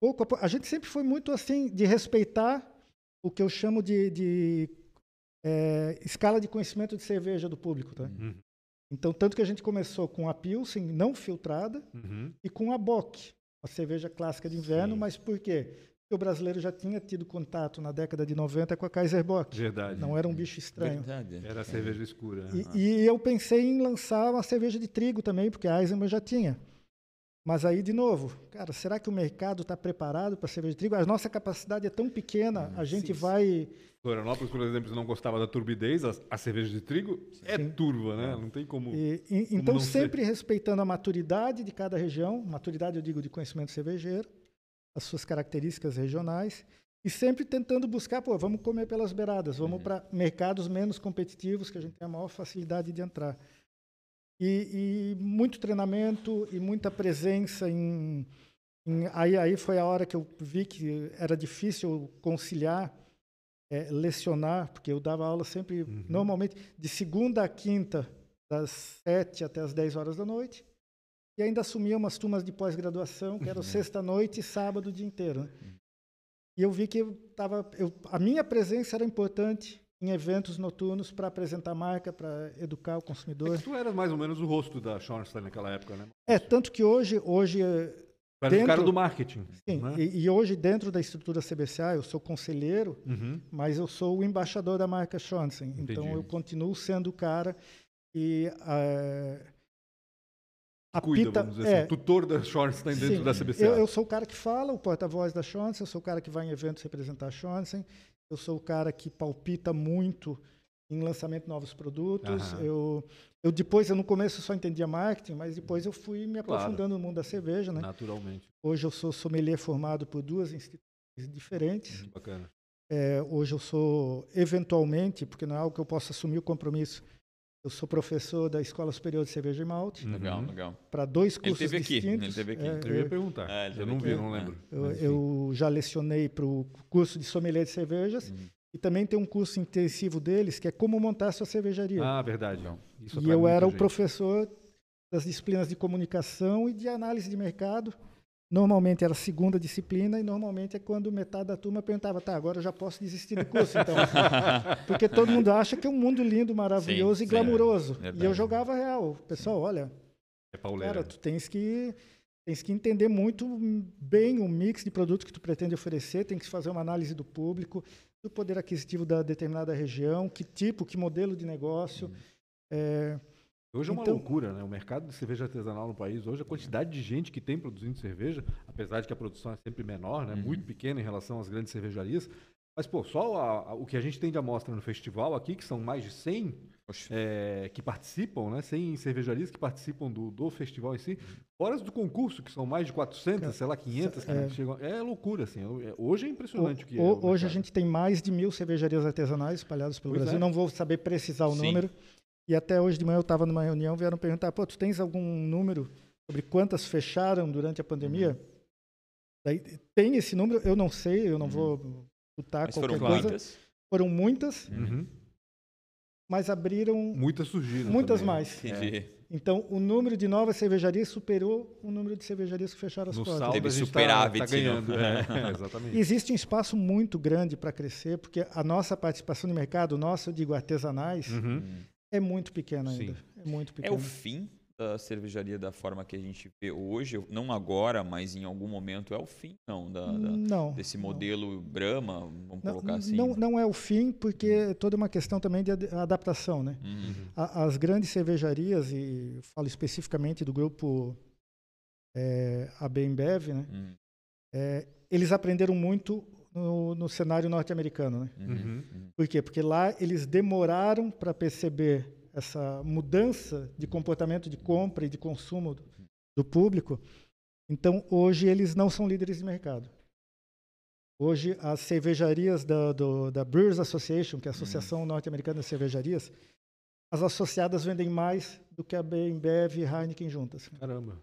Pouco a, pouco- a gente sempre foi muito assim de respeitar o que eu chamo de, de, é, escala de conhecimento de cerveja do público, tá? Uhum. Então, tanto que a gente começou com a Pilsen não filtrada Uhum. e com a Bock, a cerveja clássica de inverno, Sim. mas por quê? Porque o brasileiro já tinha tido contato na década de 90 com a Kaiser Bock. Verdade. Não era um bicho estranho. Verdade. Era a cerveja escura. E, e eu pensei em lançar uma cerveja de trigo também, porque a Eisenbahn já tinha. Mas aí, de novo, cara, será que o mercado está preparado para cerveja de trigo? A nossa capacidade é tão pequena, a gente sim. vai. Florianópolis, por exemplo, não gostava da turbidez, a, a cerveja de trigo é turva, né? Não tem como. E- e- então, não sempre respeitando a maturidade de cada região, maturidade eu digo de conhecimento cervejeiro, as suas características regionais, e sempre tentando buscar, pô, vamos comer pelas beiradas, vamos para mercados menos competitivos, que a gente tem a maior facilidade de entrar. E, e muito treinamento e muita presença em, em- aí, aí foi a hora que eu vi que era difícil conciliar, eh, lecionar, porque eu dava aula sempre, normalmente, de segunda a quinta, das sete até as 10 horas da noite, e ainda assumia umas turmas de pós-graduação, que eram sexta-noite e sábado o dia inteiro. né? E eu vi que eu tava, eu, a minha presença era importante em eventos noturnos para apresentar a marca, para educar o É consumidor. que tu eras mais ou menos o rosto da Schornstein naquela época, né? É, tanto que hoje, hoje eh, Tu eras o cara dentro- do marketing. sim, né? e, e hoje dentro da estrutura CBCA eu sou conselheiro, Uhum. mas eu sou o embaixador da marca Schonsen. Então Entendi. eu continuo sendo o cara e eh, Cuida, apita, vamos dizer é, assim, tutor da Schornstein dentro Sim, da CBCA. Eu, eu sou o cara que fala, o porta-voz da Schonsen, eu sou o cara que vai em eventos representar a Schonsen, eu sou o cara que palpita muito em lançamento de novos produtos. Aham. Eu, eu depois, eu no começo só entendia marketing, mas depois eu fui me Claro. aprofundando no mundo da cerveja, né? Naturalmente. Hoje eu sou sommelier formado por duas instituições diferentes. Bacana. É, hoje eu sou, eventualmente, porque não é algo que eu possa assumir o compromisso, eu sou professor da Escola Superior de Cerveja e Malte, Legal, Uhum. legal. para dois Ele cursos teve aqui, distintos. ele teve aqui. É, Eu ia perguntar. É, ele eu não teve vi, aqui. não É. lembro. Eu, eu já lecionei para o curso de sommelier de cervejas Uhum. e também tem um curso intensivo deles que é como montar sua cervejaria. Ah, verdade. Legal. Isso e eu era muita o gente. professor das disciplinas de comunicação e de análise de mercado. Normalmente era a segunda disciplina e normalmente é quando metade da turma perguntava, tá, agora eu já posso desistir do curso, então. Porque todo mundo acha que é um mundo lindo, maravilhoso Sim, e sim, glamuroso. é e eu jogava real. Pessoal, olha, É pauleira. Cara, tu tens que tens que entender muito bem o mix de produtos que tu pretende oferecer, tem que fazer uma análise do público, do poder aquisitivo da determinada região, que tipo, que modelo de negócio. É, Hoje é uma Então- loucura, né? O mercado de cerveja artesanal no país, hoje a quantidade de gente que tem produzindo cerveja, apesar de que a produção é sempre menor, né? Uhum. Muito pequena em relação às grandes cervejarias. Mas, pô, só a- a- o que a gente tem de amostra no festival aqui, que são mais de 100 Poxa. é, que participam, né? 100 cervejarias que participam do, do festival em si. Fora as do concurso, que são mais de 400, sei lá, 500 que É. chegam. É loucura, assim. É- Hoje é impressionante o que é. o hoje a mercado. gente tem mais de mil cervejarias artesanais espalhadas pelo Pois Brasil. é. Não vou saber precisar o Sim. número. E até hoje de manhã eu estava numa reunião, vieram perguntar, pô, tu tens algum número sobre quantas fecharam durante a pandemia? Uhum. Daí, tem esse número, eu não sei, eu não vou chutar Mas qualquer foram coisa. muitas. Foram muitas, Uhum. mas abriram Muitas surgiram. muitas também. mais. Entendi. Então, o número de novas cervejarias superou o número de cervejarias que fecharam as No portas. saldo Teve a gente superávit, tá, tá ganhando. É, exatamente. Existe um espaço muito grande para crescer, porque a nossa participação de mercado, nossa, eu digo artesanais, Uhum. É muito pequena Sim. ainda. É muito É pequena. o fim da cervejaria da forma que a gente vê hoje, não agora, mas em algum momento é o fim, não, da, da- não. desse não. modelo Brahma, vamos Não, colocar assim. não, não é o fim, porque é toda uma questão também de ad- adaptação, né? Uhum. A- As grandes cervejarias, e falo especificamente do grupo é, AB InBev, né? Uhum. É, eles aprenderam muito no, no cenário norte-americano, né? Uhum. Uhum. Uhum. Por quê? Porque lá eles demoraram para perceber essa mudança de comportamento de compra e de consumo do, do público. Então, hoje, eles não são líderes de mercado. Hoje, as cervejarias da, do, da Brewers Association, que é a Associação Norte-Americana de Cervejarias, as associadas vendem mais do que a Bembev e Heineken juntas. Caramba.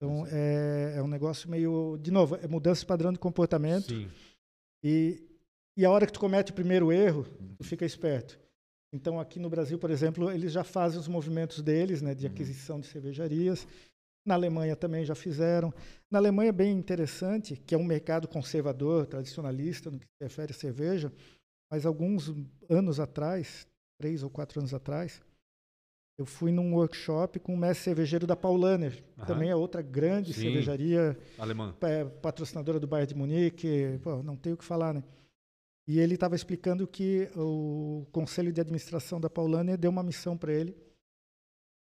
Então, é, é um negócio meio... De novo, é mudança de padrão de comportamento. Sim. E, e a hora que tu comete o primeiro erro, tu fica esperto. Então, aqui no Brasil, por exemplo, eles já fazem os movimentos deles, né, de Uhum. aquisição de cervejarias. Na Alemanha também já fizeram. Na Alemanha é bem interessante, que é um mercado conservador, tradicionalista no que se refere à cerveja, mas alguns anos atrás, três ou quatro anos atrás, eu fui num workshop com o mestre cervejeiro da Paulaner, Aham. também é outra grande Sim. cervejaria Alemã. é, patrocinadora do Bayern de Munique, pô, não tenho o que falar, né? E ele estava explicando que o conselho de administração da Paulânia deu uma missão para ele,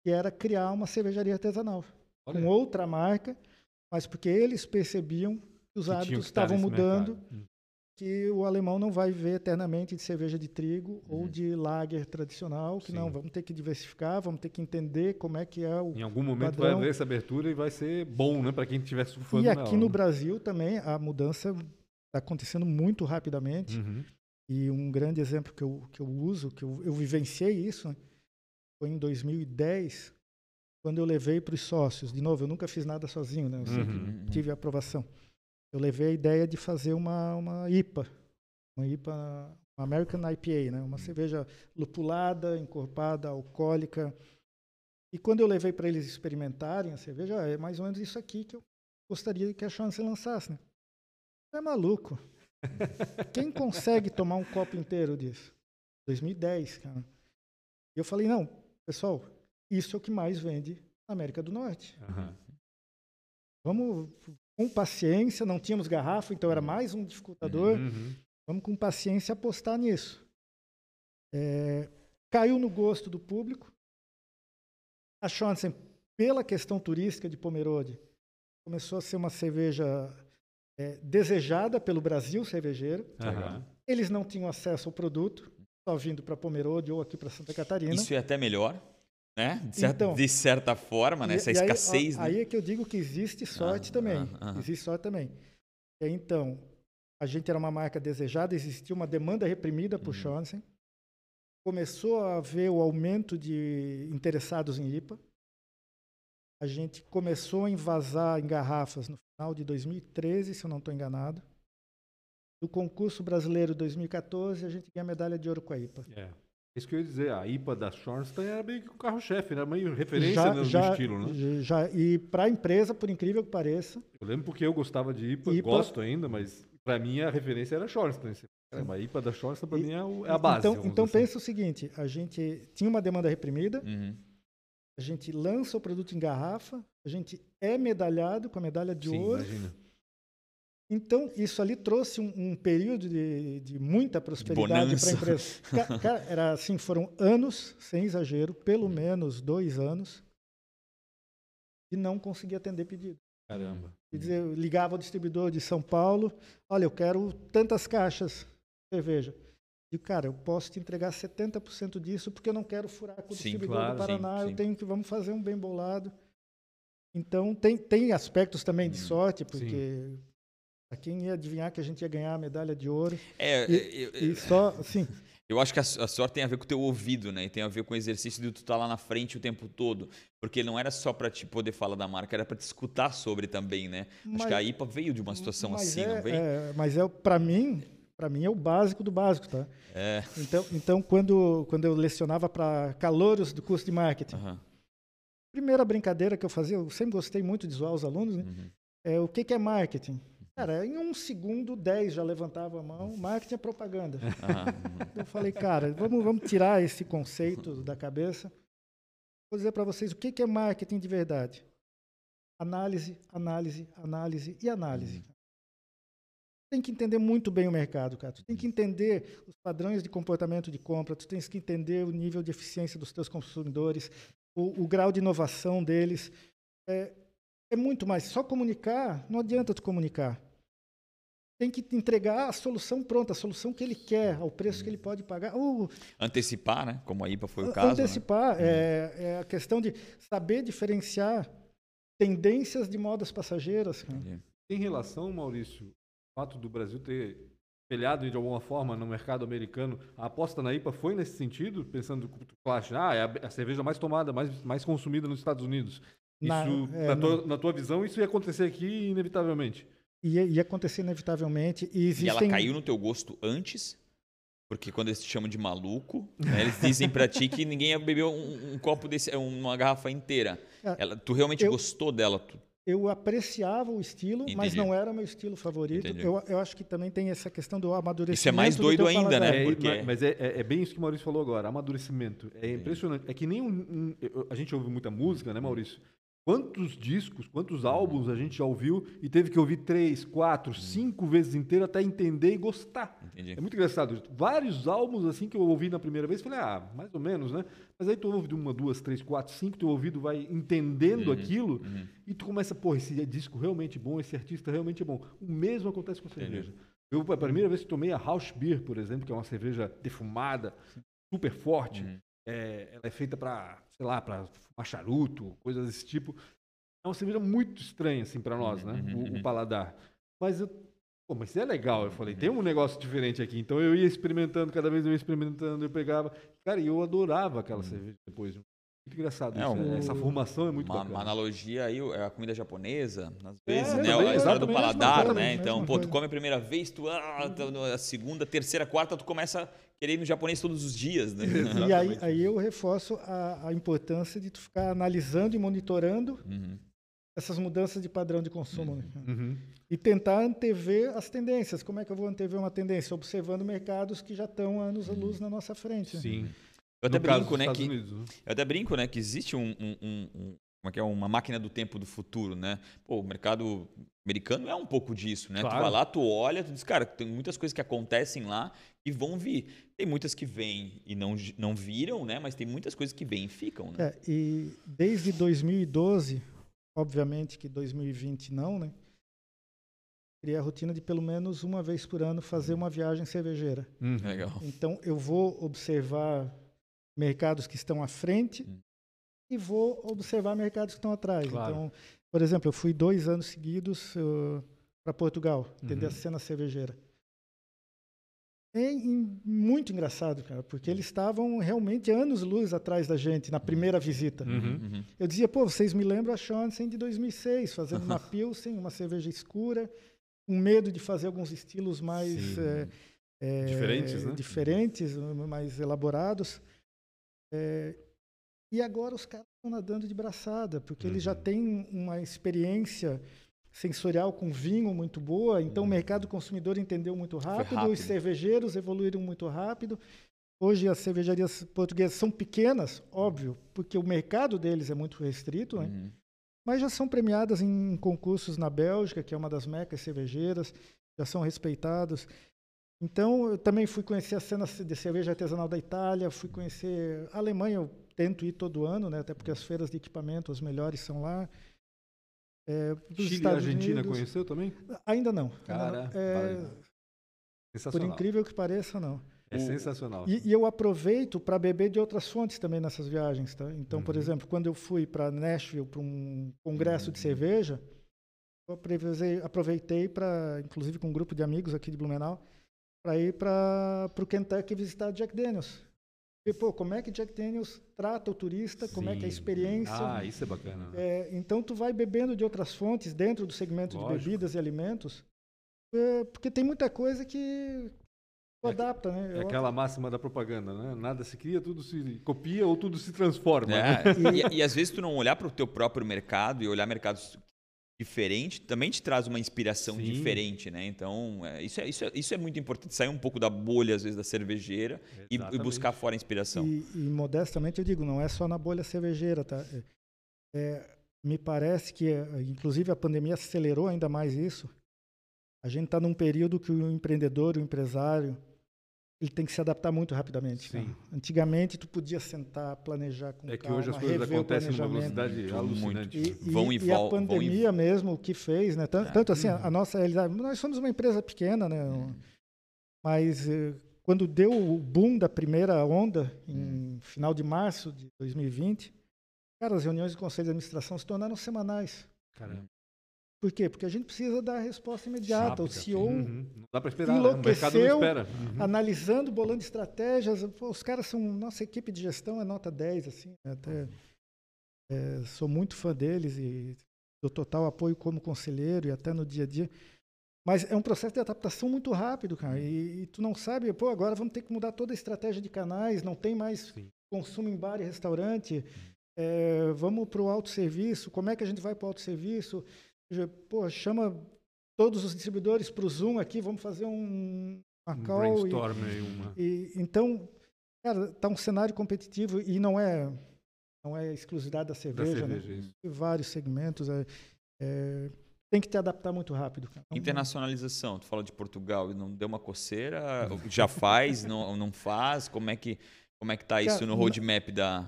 que era criar uma cervejaria artesanal Olha, com outra marca, mas porque eles percebiam que os que hábitos estavam mudando, mercado. Que o alemão não vai viver eternamente de cerveja de trigo ou Uhum. de lager tradicional, que não, Sim. vamos ter que diversificar, vamos ter que entender como é que é o Em algum momento padrão. vai haver essa abertura e vai ser bom, né? Para quem estiver surfando E aqui no? Brasil também a mudança está acontecendo muito rapidamente. Uhum. E um grande exemplo que eu, que eu uso, que eu, eu vivenciei isso, né, foi em 2010, quando eu levei para os sócios. De novo, eu nunca fiz nada sozinho, né? Eu sempre Uhum. tive aprovação. Eu levei a ideia de fazer uma, uma IPA, uma IPA, uma American IPA, né? Uma cerveja lupulada, encorpada, alcoólica. E quando eu levei para eles experimentarem a cerveja, "Ah, é mais ou menos isso aqui que eu gostaria que a Chance lançasse, né? É maluco. Quem consegue tomar um copo inteiro disso? 2010, cara. E eu falei, não, pessoal, isso é o que mais vende na América do Norte. Aham. Vamos com paciência, não tínhamos garrafa, então era mais um dificultador. Uhum. Vamos com paciência apostar nisso. É, caiu no gosto do público. A Schonsen, pela questão turística de Pomerode, começou a ser uma cerveja é, desejada pelo Brasil cervejeiro. Aham. Eles não tinham acesso ao produto, só vindo para Pomerode ou aqui para Santa Catarina. Isso é até melhor, né? De certa, Então. de certa forma, né? E- Essa e aí, escassez, ó, né? Aí é que eu digo que existe sorte Ah, também. ah, ah. Existe sorte também. Aí, então, a gente era uma marca desejada, existia uma demanda reprimida Uhum. por Schonsen. Começou a haver o aumento de interessados em IPA. A gente começou a invasar em garrafas no final de 2013, se eu não estou enganado. No concurso brasileiro 2014, a gente ganha a medalha de ouro com a IPA. É. Isso que eu ia dizer, a IPA da Schornstein era meio que o carro-chefe, era meio referência já, no, no já, estilo, né? já, e para a empresa, por incrível que pareça, Eu lembro porque eu gostava de IPA, IPA. gosto ainda, mas pra mim a referência era Schornstein. Caramba, a IPA da Schornstein pra E- mim é, o- é a base. Então, vamos então dizer assim. pensa o seguinte: a gente tinha uma demanda reprimida, Uhum. a gente lança o produto em garrafa, a gente é medalhado com a medalha de Sim, ouro. imagina. Então, isso ali trouxe um, um período de, de muita prosperidade para a empresa. Ca- Cara, era assim, foram anos, sem exagero, pelo menos dois anos, e não conseguia atender pedido. Caramba. Quer dizer, eu ligava ao distribuidor de São Paulo, olha, eu quero tantas caixas de cerveja. E, cara, eu posso te entregar 70% disso porque eu não quero furar com o Sim, distribuidor claro, do Paraná, sim, eu sim. tenho que, vamos fazer um bem bolado. Então, tem, tem aspectos também Hum, de sorte, porque a quem ia adivinhar que a gente ia ganhar a medalha de ouro. É, E, eu, e só, assim, eu acho que a, a sorte tem a ver com o teu ouvido, né? E tem a ver com o exercício de tu estar lá na frente o tempo todo. Porque não era só pra te poder falar da marca, era pra te escutar sobre também, né? acho Mas- que a IPA veio de uma situação assim, é, não veio? é, mas é, para mim, para mim é o básico do básico, tá? É. Então, então quando, quando eu lecionava para calouros do curso de marketing, Aham. primeira brincadeira que eu fazia, eu sempre gostei muito de zoar os alunos, né? Uhum. É, o que, que é marketing? Cara, em um segundo, dez já levantavam a mão. Marketing é propaganda. Uhum. Eu falei, cara, vamos, vamos tirar esse conceito da cabeça. Vou dizer para vocês o que, que é marketing de verdade. Análise, análise, análise e análise. Tem que entender muito bem o mercado, cara. Tu tem que entender os padrões de comportamento de compra, tu tens que entender o nível de eficiência dos teus consumidores, o, o grau de inovação deles. É, é muito mais. Só comunicar, não adianta tu comunicar. Tem que entregar a solução pronta, a solução que ele quer, ao preço que ele pode pagar. Ou Antecipar, né? Como a IPA foi o caso. né? antecipar. É, é a questão de saber diferenciar tendências de modas passageiras. cara. Tem relação, Maurício, o fato do Brasil ter espelhado de alguma forma no mercado americano, a aposta na IPA foi nesse sentido, pensando que ah, é a, a cerveja mais tomada, mais, mais consumida nos Estados Unidos. Isso, Na- na, é, tua, na tua visão, isso ia acontecer aqui inevitavelmente. Ia, ia acontecer inevitavelmente. E E existem... ela caiu no teu gosto antes? Porque quando eles te chamam de maluco, né, eles dizem pra ti que ninguém ia beber um, um copo desse, uma garrafa inteira. É, Ela, tu realmente eu- gostou dela? Tu- Eu apreciava o estilo, mas Entendi. não era o meu estilo favorito. Eu, eu acho que também tem essa questão do amadurecimento. Isso é mais do doido teu ainda, paladar. né? É, porque- mas- Mas é, é- é bem isso que o Maurício falou agora, amadurecimento. É impressionante. É que nem um, um- a gente ouve muita música, né, Maurício? Quantos discos, quantos álbuns a gente já ouviu e teve que ouvir três, quatro, cinco vezes inteiro até entender e gostar. Entendi. É muito engraçado. Vários álbuns assim que eu ouvi na primeira vez, falei, ah, mais ou menos, né? Mas aí tu ouve de uma, duas, três, quatro, cinco, teu ouvido vai entendendo Uhum, aquilo uhum. e tu começa, pô, esse disco realmente bom, esse artista realmente é bom. O mesmo acontece com a cerveja. Eu, a primeira vez que tomei a House Beer, por exemplo, que é uma cerveja defumada, super forte, Uhum. É, ela é feita para, sei lá, para fumar charuto, coisas desse tipo. É uma cerveja muito estranha, assim, para nós, Uhum, né? uhum, O, o uhum. paladar. Mas eu, pô, mas isso é legal. Eu falei, tem um negócio diferente aqui. Então eu ia experimentando, cada vez eu ia experimentando, eu pegava. Cara, e eu adorava aquela cerveja depois. Muito engraçado É, um- né? Essa formação é muito Uma, uma bacana. analogia aí, é a comida japonesa, às É, vezes, né? também, A história do paladar, coisa, né? Então, pô, tu coisa. come a primeira vez, tu, ah, tu- a segunda, terceira, quarta, tu começa querer ir no japonês todos os dias, né? E aí, aí eu reforço a, a importância de tu ficar analisando e monitorando Uhum. essas mudanças de padrão de consumo. Né? Uhum. E tentar antever as tendências. Como é que eu vou antever uma tendência? Observando mercados que já estão anos a luz na nossa frente. né? Sim. Eu até brinco, né? Que, Unidos, né? eu até brinco, né? Que existe um- um- um- como é que é? uma máquina do tempo do futuro, né? Pô, o mercado americano é um pouco disso, né? Claro. Tu vai lá, tu olha, tu diz, cara, tem muitas coisas que acontecem lá e vão vir. Tem muitas que vêm e não, não viram, né? Mas tem muitas coisas que vêm e ficam, né? É, e desde 2012, obviamente que 2020 não, né? Criei a rotina de pelo menos uma vez por ano fazer uma viagem cervejeira. Uhum. Legal. Então eu vou observar mercados que estão à frente Hum. E vou observar mercados que estão atrás. Claro. Então, por exemplo, eu fui dois anos seguidos para Portugal, entender a Uhum. cena cervejeira. É muito engraçado, cara, porque eles estavam realmente anos-luz atrás da gente na primeira visita. Uhum. Uhum. Eu dizia, pô, vocês me lembram a Schonsen de 2006, fazendo uma Pilsen, uma cerveja escura, com medo de fazer alguns estilos mais eh, eh, Diferentes, né? diferentes, mais elaborados. Eh, e agora os caras estão nadando de braçada, porque eles já Uhum. têm uma experiência sensorial com vinho muito boa, então Uhum. o mercado consumidor entendeu muito rápido, rápido. os cervejeiros evoluíram muito rápido. Hoje as cervejarias portuguesas são pequenas, óbvio, porque o mercado deles é muito restrito, né? Uhum. mas já são premiadas em concursos na Bélgica, que é uma das mecas cervejeiras, já são respeitados. Então, eu também fui conhecer a cena de cerveja artesanal da Itália, fui conhecer a Alemanha, eu tento ir todo ano, né? até porque as feiras de equipamento, as melhores são lá. É, Chile e Estados Argentina Unidos- conheceu também? Ainda não. Cara. É, por incrível que pareça, não. É sensacional. E, e eu aproveito para beber de outras fontes também nessas viagens, tá? Então, por Uhum. exemplo, quando eu fui para Nashville para um congresso de Uhum. cerveja, eu aproveitei, aproveitei para, inclusive com um grupo de amigos aqui de Blumenau, para ir para o Kentucky visitar Jack Daniels. E, pô, como é que Jack Daniels trata o turista, como é que é a Sim. experiência. Ah, isso é bacana. né? É, então, tu vai bebendo de outras fontes dentro do segmento Lógico. de bebidas e alimentos, é, porque tem muita coisa que tu É adapta, né? É Eu- aquela máxima da propaganda, né? Nada se cria, tudo se copia ou tudo se transforma. né? É, e, e às vezes tu não olhar para o teu próprio mercado e olhar mercados diferentes também te traz uma inspiração Sim. diferente, né? Então, é, isso, é, isso, é, isso é muito importante, sair um pouco da bolha, às vezes, da cervejeira e, e buscar fora a inspiração. E, e modestamente eu digo, não é só na bolha cervejeira, tá? É, é, me parece que, é, inclusive, a pandemia acelerou ainda mais isso. A gente está num período que o empreendedor, o empresário, ele tem que se adaptar muito rapidamente. cara. Sim. Antigamente, tu podia sentar, planejar com É que calma, hoje as coisas acontecem numa velocidade Muito, alucinante. muito. E, e- Vão e e a vão pandemia mesmo, o que fez, né? Tanto, É. tanto assim, a, Uhum. a nossa realidade. Nós somos uma empresa pequena, né? Mas eh, quando deu o boom da primeira onda, em final de março de 2020, cara, as reuniões do conselho de administração se tornaram semanais. Caramba. Por quê? Porque a gente precisa dar a resposta imediata. o Rápida, CEO, Uhum. Não dá para esperar, né? O mercado não enlouqueceu, espera. Uhum. analisando, bolando estratégias. Os caras são. Nossa equipe de gestão é nota 10, assim. né? Até, é, sou muito fã deles e dou total apoio como conselheiro e até no dia a dia. Mas é um processo de adaptação muito rápido, cara. E, e tu não sabe, pô, agora vamos ter que mudar toda a estratégia de canais, não tem mais Sim. consumo em bar e restaurante. É, vamos para o autosserviço, como é que a gente vai para o autosserviço? Já, Pô, chama todos os distribuidores para o Zoom aqui, vamos fazer um, uma Um call. e- brainstorm aí, uma... e, então, cara, tá um cenário competitivo e não é não é exclusividade da da cerveja, cerveja. né? isso. Tem vários segmentos. é- é, tem que te adaptar muito rápido. cara. Não- Internacionalização, tu fala de Portugal e não deu uma coceira? Já faz, não, não faz? Como é que como é que tá isso no roadmap da,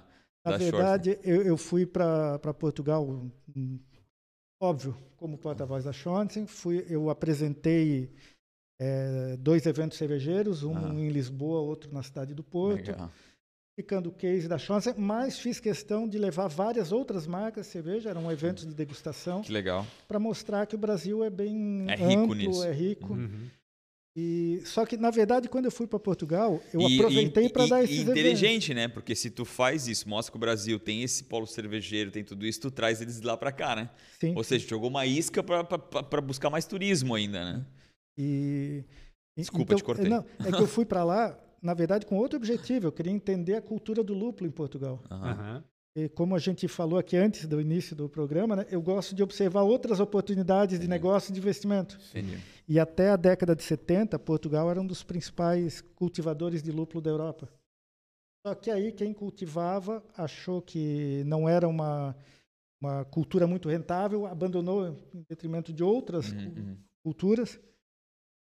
Na da Shorten? verdade, eu, eu fui para Portugal, hum, óbvio, como porta-voz da Schonsen. Fui, eu apresentei é, dois eventos cervejeiros, um Ah. em Lisboa, outro na cidade do Porto. Legal. ficando o case da Schonsen, mas fiz questão de levar várias outras marcas de cerveja, eram eventos de degustação, Que legal. para mostrar que o Brasil é bem É rico amplo, nisso. é rico. Uhum. E só que na verdade quando eu fui para Portugal, eu E- aproveitei para dar e esses eventos. inteligente, né? Porque se tu faz isso, mostra que o Brasil tem esse polo cervejeiro, tem tudo isso, tu traz eles de lá pra cá, né? Sim. Ou seja, jogou uma isca pra buscar mais turismo ainda, né? E Desculpa, te cortei. Não, é que eu fui para lá, na verdade, com outro objetivo. Eu queria entender a cultura do lúpulo em Portugal. Aham. E como a gente falou aqui antes do início do programa, né, eu gosto de observar outras oportunidades de negócio e de investimento. Entendi. E até a década de 70, Portugal era um dos principais cultivadores de lúpulo da Europa. Só que aí quem cultivava achou que não era uma, uma cultura muito rentável, abandonou em detrimento de outras Uhum, uhum. culturas.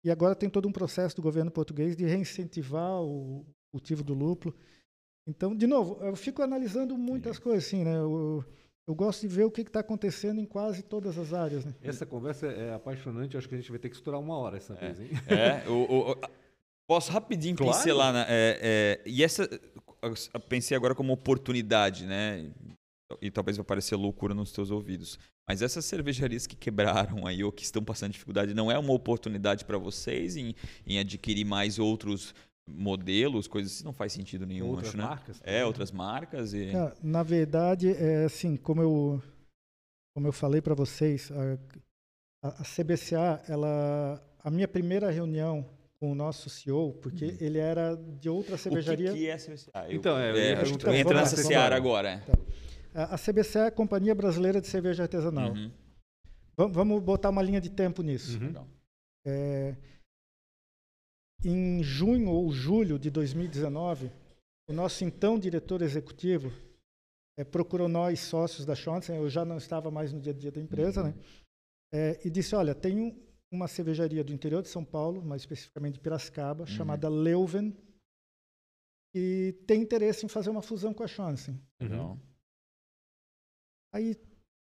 E agora tem todo um processo do governo português de reincentivar o cultivo do lúpulo. Então, de novo, eu fico analisando muitas coisas assim, né? Eu, eu gosto de ver o que está acontecendo em quase todas as áreas, né? Essa conversa é apaixonante. Acho que a gente vai ter que estourar uma hora essa vez, hein? É, o, o- o- posso rapidinho Claro. pincelar, né? É, é, e essa, eu pensei agora como oportunidade, né? E talvez vai parecer loucura nos teus ouvidos. Mas essas cervejarias que quebraram aí ou que estão passando dificuldade, não é uma oportunidade para vocês em, em adquirir mais outros modelos, coisas assim? Não faz sentido nenhum, Outras acho, né? marcas É, também. outras marcas e... Ah, Na verdade, é assim, como eu, como eu falei para vocês, a, a- CBCA, ela, a minha primeira reunião com o nosso CEO, porque ele era de outra Uhum. O que, cervejaria. que é CBCA? Eu- Então, é, eu é, eu entro sobre nessa essa seara agora. é. A, a CBCA é a Companhia Brasileira de Cerveja Artesanal. Uhum. Vam- Vamos botar uma linha de tempo nisso. Uhum. Legal. É, em junho ou julho de 2019, o nosso então diretor executivo eh, procurou nós, sócios da Schonsen, eu já não estava mais no dia a dia da empresa, né? Eh, e disse, olha, tem um- uma cervejaria do interior de São Paulo, mais especificamente de Piracicaba, chamada Leuven, e tem interesse em fazer uma fusão com a Schonsen. Legal. Aí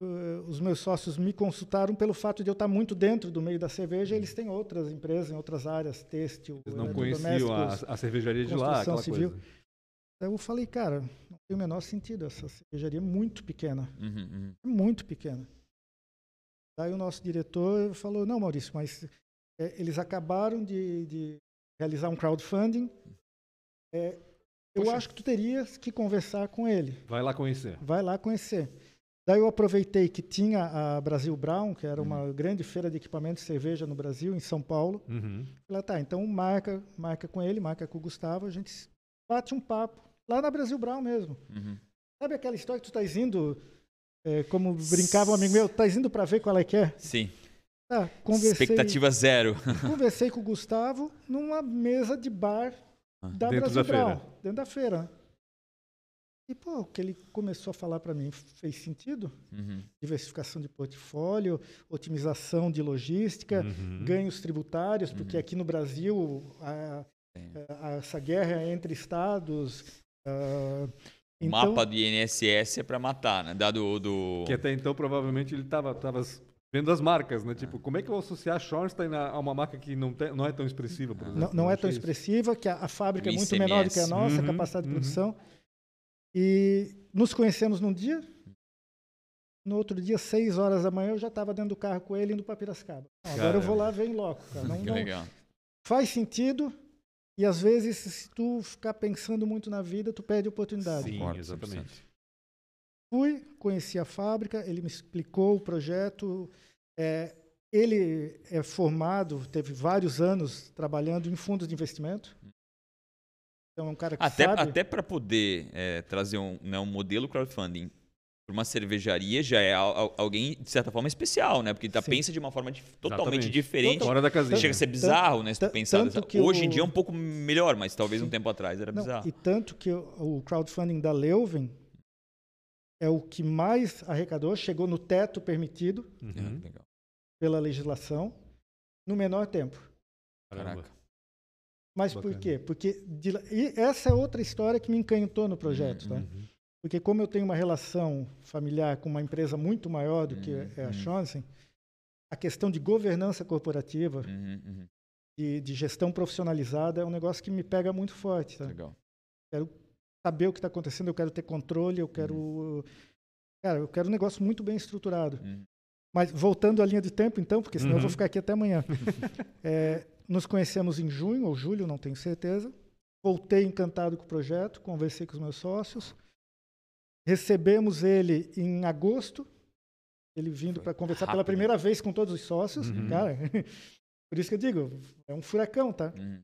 eh, os meus sócios me consultaram pelo fato de eu estar muito dentro do meio da cerveja. Eles têm outras empresas em outras áreas, têxtil, Eles não eletrodomésticos. conheciam a, a cervejaria de lá, aquela civil. coisa. Eu falei, cara, não tem o menor sentido. Essa cervejaria é muito pequena, Uhum, uhum. é muito pequena. Daí o nosso diretor falou, não, Maurício, mas eh, eles acabaram de, de realizar um crowdfunding. Eh, eu acho que tu terias que conversar com ele. Vai lá conhecer. Vai lá conhecer. Daí eu aproveitei que tinha a Brasil Brown, que era Uhum. uma grande feira de equipamentos de cerveja no Brasil, em São Paulo. Uhum. Falei, tá, então marca, marca com ele, marca com o Gustavo, a gente bate um papo lá na Brasil Brown mesmo. Uhum. Sabe aquela história que tu estás indo, é, como brincava um amigo meu, estás indo para ver qual é que é? Sim. Tá, conversei, Expectativa zero. conversei com o Gustavo numa mesa de bar Ah, da dentro Brasil da feira. Brown, dentro da feira. E, pô, o que ele começou a falar para mim fez sentido? Uhum. diversificação de portfólio, otimização de logística, Uhum. ganhos tributários, porque aqui no Brasil a- a- essa guerra entre estados. O então, mapa do INSS é para matar, né? Dado do. Que até então, provavelmente, ele estava tava vendo as marcas, né? Tipo, como é que eu vou associar a Schornstein a a uma marca que não, tem, não é tão expressiva, por exemplo? não, não é tão expressiva, que a, a fábrica O é muito menor do que a ICMS. nossa, a Uhum, capacidade de uhum. produção. E nos conhecemos num dia. No outro dia, seis horas da manhã, eu já estava dentro do carro com ele indo para Piracicaba. Não, agora eu vou lá ver em loco. Cara. Não, não- faz sentido. E às vezes, se tu ficar pensando muito na vida, tu perde oportunidade. Sim, Concordo, exatamente. Fui, conheci a fábrica, ele me explicou o projeto. É, ele é formado, teve vários anos trabalhando em fundos de investimento. Então é um cara que Até, sabe. até para poder é, trazer um, né, um modelo crowdfunding para uma cervejaria já é al- al- alguém, de certa forma, especial, né? Porque tá, Sim. pensa de uma forma dif- totalmente Exatamente. diferente. Fora da casinha. Chega a ser bizarro, né? Se tu pensar. tanto dessa- que Hoje em o- dia é um pouco melhor, mas talvez um Sim. tempo atrás era Não, bizarro. e tanto que o, crowdfunding da Leuven é o que mais arrecadou, chegou no teto permitido Uhum. legal. pela legislação no menor tempo. Caraca. Mas Bacana. por quê? Porque de e essa é outra história que me encantou no projeto, tá? Uhum. Porque como eu tenho uma relação familiar com uma empresa muito maior do que é a Uhum. Schonsen, a questão de governança corporativa, Uhum, uhum. de, de gestão profissionalizada é um negócio que me pega muito forte, tá? Legal. Saber o que está acontecendo, eu quero ter controle, eu quero... Cara, eu quero um negócio muito bem estruturado. Uhum. Mas voltando à linha de tempo, então, porque senão eu vou Uhum. ficar aqui até amanhã. É, nos conhecemos em junho ou julho, não tenho certeza. Voltei encantado com o projeto, conversei com os meus sócios. Recebemos ele em agosto, ele vindo para conversar pela rápido. primeira vez com todos os sócios. Uhum. Cara, por isso que eu digo, é um furacão, tá? Uhum.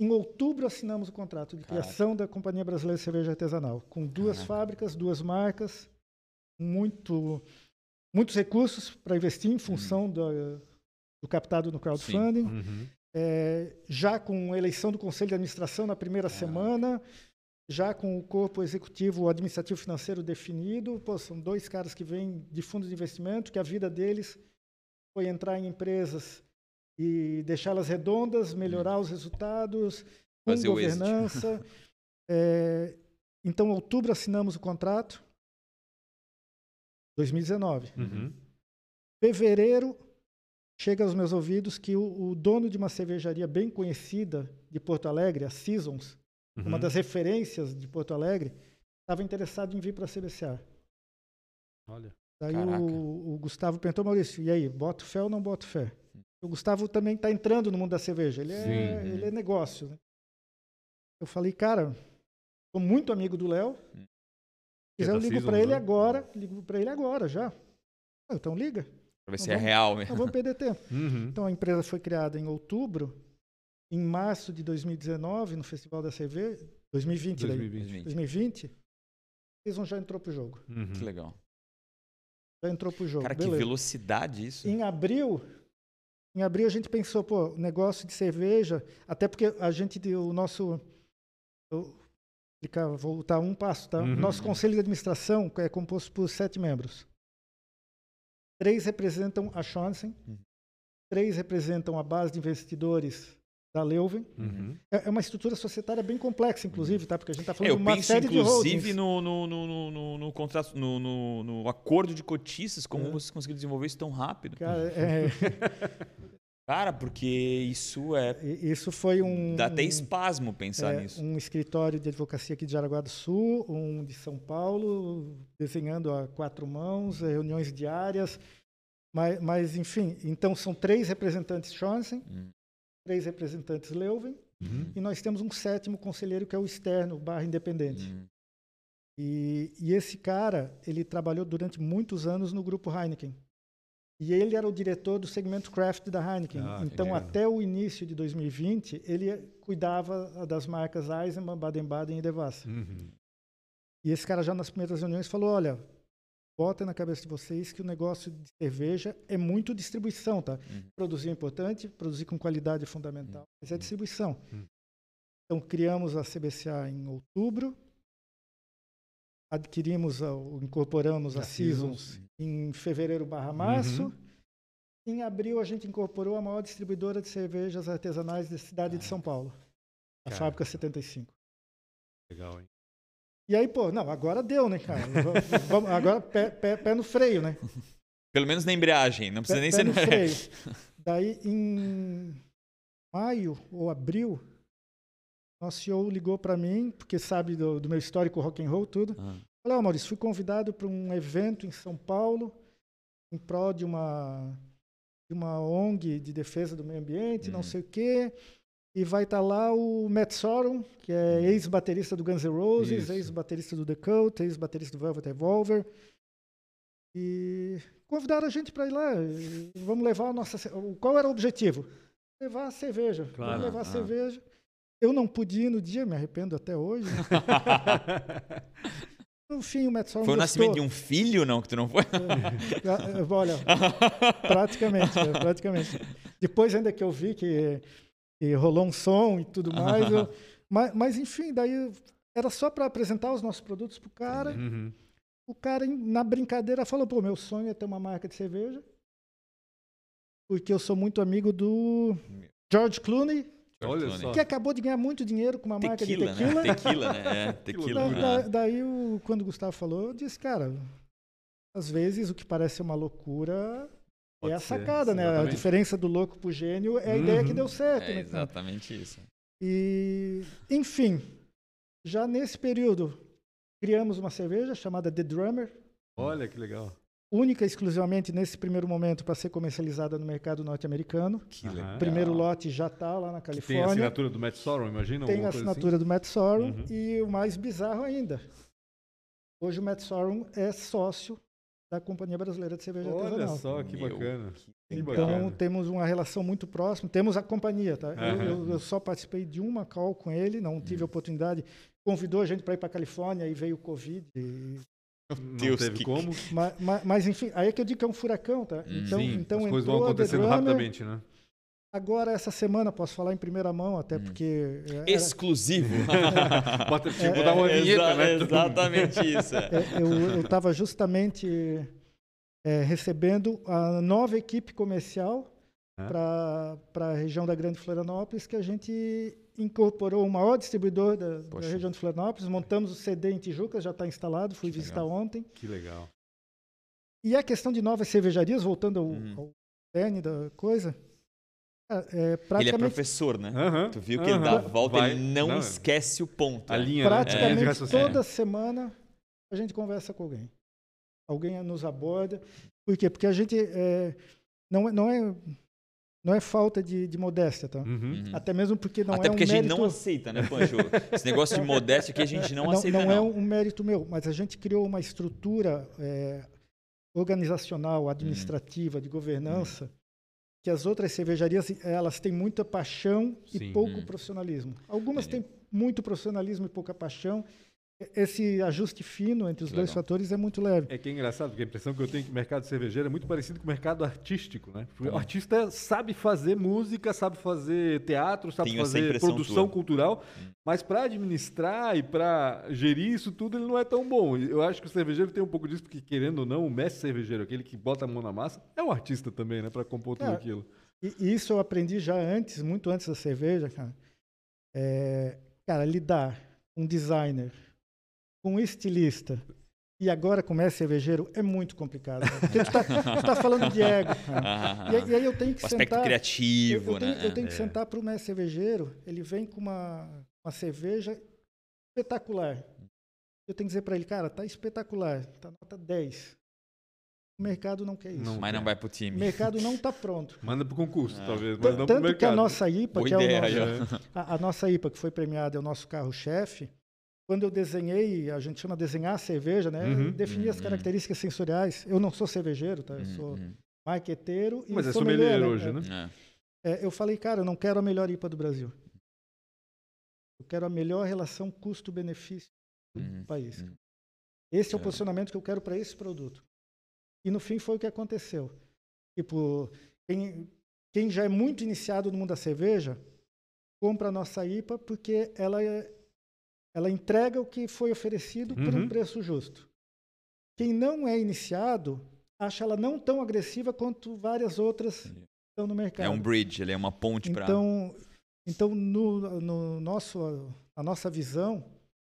Em outubro assinamos o contrato de Caraca. criação da Companhia Brasileira de Cerveja Artesanal, com duas Caraca. fábricas, duas marcas, muito, muitos recursos para investir em função do, do captado no crowdfunding. Uhum. É, já com eleição do Conselho de Administração na primeira semana, já com o corpo executivo administrativo financeiro definido. Pô, são dois caras que vêm de fundos de investimento, que a vida deles foi entrar em empresas e deixá-las redondas, melhorar os resultados, com governança. É, então, em outubro assinamos o contrato. 2019. Uhum. Fevereiro, chega aos meus ouvidos que o, o dono de uma cervejaria bem conhecida de Porto Alegre, a Seasons, uma Uhum. das referências de Porto Alegre, estava interessado em vir para a CBCA. Olha. Daí o, o Gustavo perguntou, Maurício, e aí, boto fé ou não boto fé? O Gustavo também está entrando no mundo da cerveja, ele é, Sim. ele é negócio. né? Eu falei, cara, sou muito amigo do Léo, se quiser é eu da ligo para ele né? agora, ligo para ele agora já. Ah, então liga, Pra ver se é real mesmo. não vamos perder tempo. Uhum. Então a empresa foi criada em outubro. Em março de 2019, no Festival da Cerveja, 2020, daí, 2020. 2020, Season já entrou pro jogo. Uhum. Que legal. Já entrou pro jogo. Cara, que beleza. velocidade isso. Em abril, em abril a gente pensou, pô, negócio de cerveja, até porque a gente deu o nosso eu, explicar, voltar um passo, tá? Uhum. Nosso conselho de administração é composto por sete membros. Três representam a Schonsen, Uhum. três representam a base de investidores da Leuven. Uhum. É é uma estrutura societária bem complexa, inclusive, tá? Porque a gente está É, falando eu de uma penso, série de inclusive, holdings. no, no, no, no, no, no contrato, no, no, no acordo de cotistas, como É. vocês conseguiram desenvolver isso tão rápido. Cara, é, Cara, porque isso é. isso foi um, Dá até espasmo pensar é, nisso. um escritório de advocacia aqui de Jaraguá do Sul, um de São Paulo, desenhando a quatro mãos, eh, reuniões diárias. Mas, mas enfim, então são três representantes Schonsen, Hum. três representantes Leuven, Uhum. e nós temos um sétimo conselheiro que é o externo, barra independente. Hum. E, e esse cara, ele trabalhou durante muitos anos no grupo Heineken. E ele era o diretor do segmento craft da Heineken. Ah, então, até o início de 2020, ele cuidava das marcas Eisenbahn, Baden-Baden e Devassa. Uhum. E esse cara já nas primeiras reuniões falou, olha, bota na cabeça de vocês que o negócio de cerveja é muito distribuição, tá? Uhum. Produzir é importante, produzir com qualidade é fundamental, mas é distribuição. Uhum. Então, criamos a CBCA em outubro, adquirimos, a- o- incorporamos a, A Seasons, Seasons. em fevereiro barra março. Uhum. Em abril, a gente incorporou a maior distribuidora de cervejas artesanais da cidade de São Paulo, a Caraca. Fábrica 75. Legal, hein? E aí, pô, não, agora deu, né, cara? Vamos- agora pé, pé- pé no freio, né? Pelo menos na embreagem, não precisa Pé, nem ser. no freio. Daí, em maio ou abril, nosso CEO ligou para mim, porque sabe do, do meu histórico rock and roll, tudo. Ah. Falei, ó, Maurício, fui convidado para um evento em São Paulo, em prol de uma, de uma ONG de defesa do meio ambiente, não Uhum. sei o quê. E vai estar lá o Matt Sorum, que é ex-baterista do Guns N' Roses, ex-baterista do The Cult, ex-baterista do Velvet Revolver. E convidaram a gente para ir lá. Vamos levar a nossa. Qual era o objetivo? Levar a cerveja. Claro. Vamos levar a Ah. cerveja. Eu não pude ir no dia, me arrependo até hoje. No fim, o Matt Sorum Foi o gostou. nascimento de um filho, não? Que tu não foi? Ah, ah, Olha, praticamente, é, praticamente. Depois ainda que eu vi que, que rolou um som e tudo mais, eu- mas, mas enfim, daí era só para apresentar os nossos produtos pro cara. Uhum. O cara, na brincadeira, falou: pô, meu sonho é ter uma marca de cerveja, porque eu sou muito amigo do George Clooney, Olha só. que acabou de ganhar muito dinheiro com uma marca de Tequila, tequila. né? Tequila, né? É, tequila. Da- né? da- daí, o- quando o Gustavo falou, eu disse, cara, às vezes o que parece ser uma loucura Pode é a ser, sacada, né? A exatamente. diferença do louco pro gênio é a ideia que Uhum. deu certo, É né? exatamente isso. E, enfim, já nesse período, criamos uma cerveja chamada The Drummer, Olha que legal. Única e exclusivamente nesse primeiro momento para ser comercializada no mercado norte-americano. Que legal. Primeiro lote já está lá na Que tem a Califórnia. assinatura do Matt Sorum, imagina? Tem a coisa assinatura do Matt Sorum Uhum. e o mais bizarro ainda. Hoje o Matt Sorum é sócio da Companhia Brasileira de Cerveja Olha Artesanal. só, que bacana. que Que Então bacana. temos uma relação muito próxima. Temos a companhia, tá? Eu- Aham. Eu, eu só participei de uma call com ele, não tive a oportunidade. Convidou a gente para ir para Califórnia e veio o Covid. e- Não Deus, teve que- como. ma- ma- Mas, enfim, aí é que eu digo que é um furacão, tá? Então, Sim, então as coisas entrou vão acontecendo rapidamente, né? Agora, essa semana, posso falar em primeira mão, até porque. é, era- Exclusivo. Bota, que botar uma É, vinheta, exa- né? Exatamente isso. é. É, eu estava justamente é, recebendo a nova equipe comercial É. para a região da Grande Florianópolis, que a gente incorporou o maior distribuidor da, da região de Florianópolis, montamos o CD em Tijuca, já está instalado, fui Que visitar legal. ontem. Que legal. E a questão de novas cervejarias, voltando ao, Uhum. ao cerne da coisa, é, é, Ele é praticamente, professor, né? Aham, Tu viu que ele aham. dá a volta, Vai- ele não, não, esquece o ponto. A né? linha, né? Praticamente raciocínio. toda semana a gente conversa com alguém. Alguém nos aborda. Por quê? Porque a gente é, não, é, não, é, não é falta de, de modéstia, tá? Uhum. Uhum. Até mesmo porque não Até é porque um a gente mérito... não aceita, né, Pancho? Esse negócio de modéstia aqui a gente não, aceita, não não. é um mérito meu, mas a gente criou uma estrutura é, organizacional, administrativa, de governança, que as outras cervejarias elas têm muita paixão Sim. e pouco Hum. profissionalismo. Algumas Entendi. têm muito profissionalismo e pouca paixão. Esse ajuste fino entre os Que dois legal. fatores é muito leve. É que é engraçado, porque a impressão que eu tenho é que o mercado cervejeiro é muito parecido com o mercado artístico, né? Porque O artista sabe fazer música, sabe fazer teatro, sabe Tenho fazer produção tua. cultural, mas para administrar e para gerir isso tudo, ele não é tão bom. Eu acho que o cervejeiro tem um pouco disso, porque querendo ou não, o mestre cervejeiro, aquele que bota a mão na massa, é um artista também, né? Para compor tudo É. aquilo. E isso eu aprendi já antes, muito antes da cerveja, cara. É, cara, lidar com um designer, com um estilista e agora com mestre cervejeiro é muito complicado. cara. Porque tu tá, tu tá falando de ego. cara. Ah, E, aí- e aí eu tenho que o aspecto sentar. Eu, criativo, eu tenho, né? eu tenho que É. sentar para o mestre cervejeiro, ele vem com uma, uma cerveja espetacular. Eu tenho que dizer para ele, cara, tá espetacular, tá nota 10. O mercado não quer isso. Não. Mas não vai pro O time. mercado não está pronto. Manda pro concurso, É. talvez, T- mas não pro Tanto que a mercado. nossa IPA, Boa que é o ideia, nosso, já. a, a nossa IPA, que foi premiada, é o nosso carro-chefe. Quando eu desenhei, a gente chama desenhar a cerveja, né? Uhum. Definir as Uhum. características sensoriais. Eu não sou cervejeiro, tá? Eu sou Uhum. marqueteiro e Mas é sommelier, né? hoje, né? É. É, eu falei, cara, eu não quero a melhor IPA do Brasil. Eu quero a melhor relação custo-benefício do Uhum. país. Uhum. Esse é o É. posicionamento que eu quero para esse produto. E no fim foi o que aconteceu. Tipo, quem, quem já é muito iniciado no mundo da cerveja, compra a nossa IPA porque ela, é- ela entrega o que foi oferecido por um Uhum. preço justo. Quem não é iniciado, acha ela não tão agressiva quanto várias outras que Entendi. estão no mercado. É um bridge, ele é uma ponte para. Então, então no, no nosso, a nossa visão,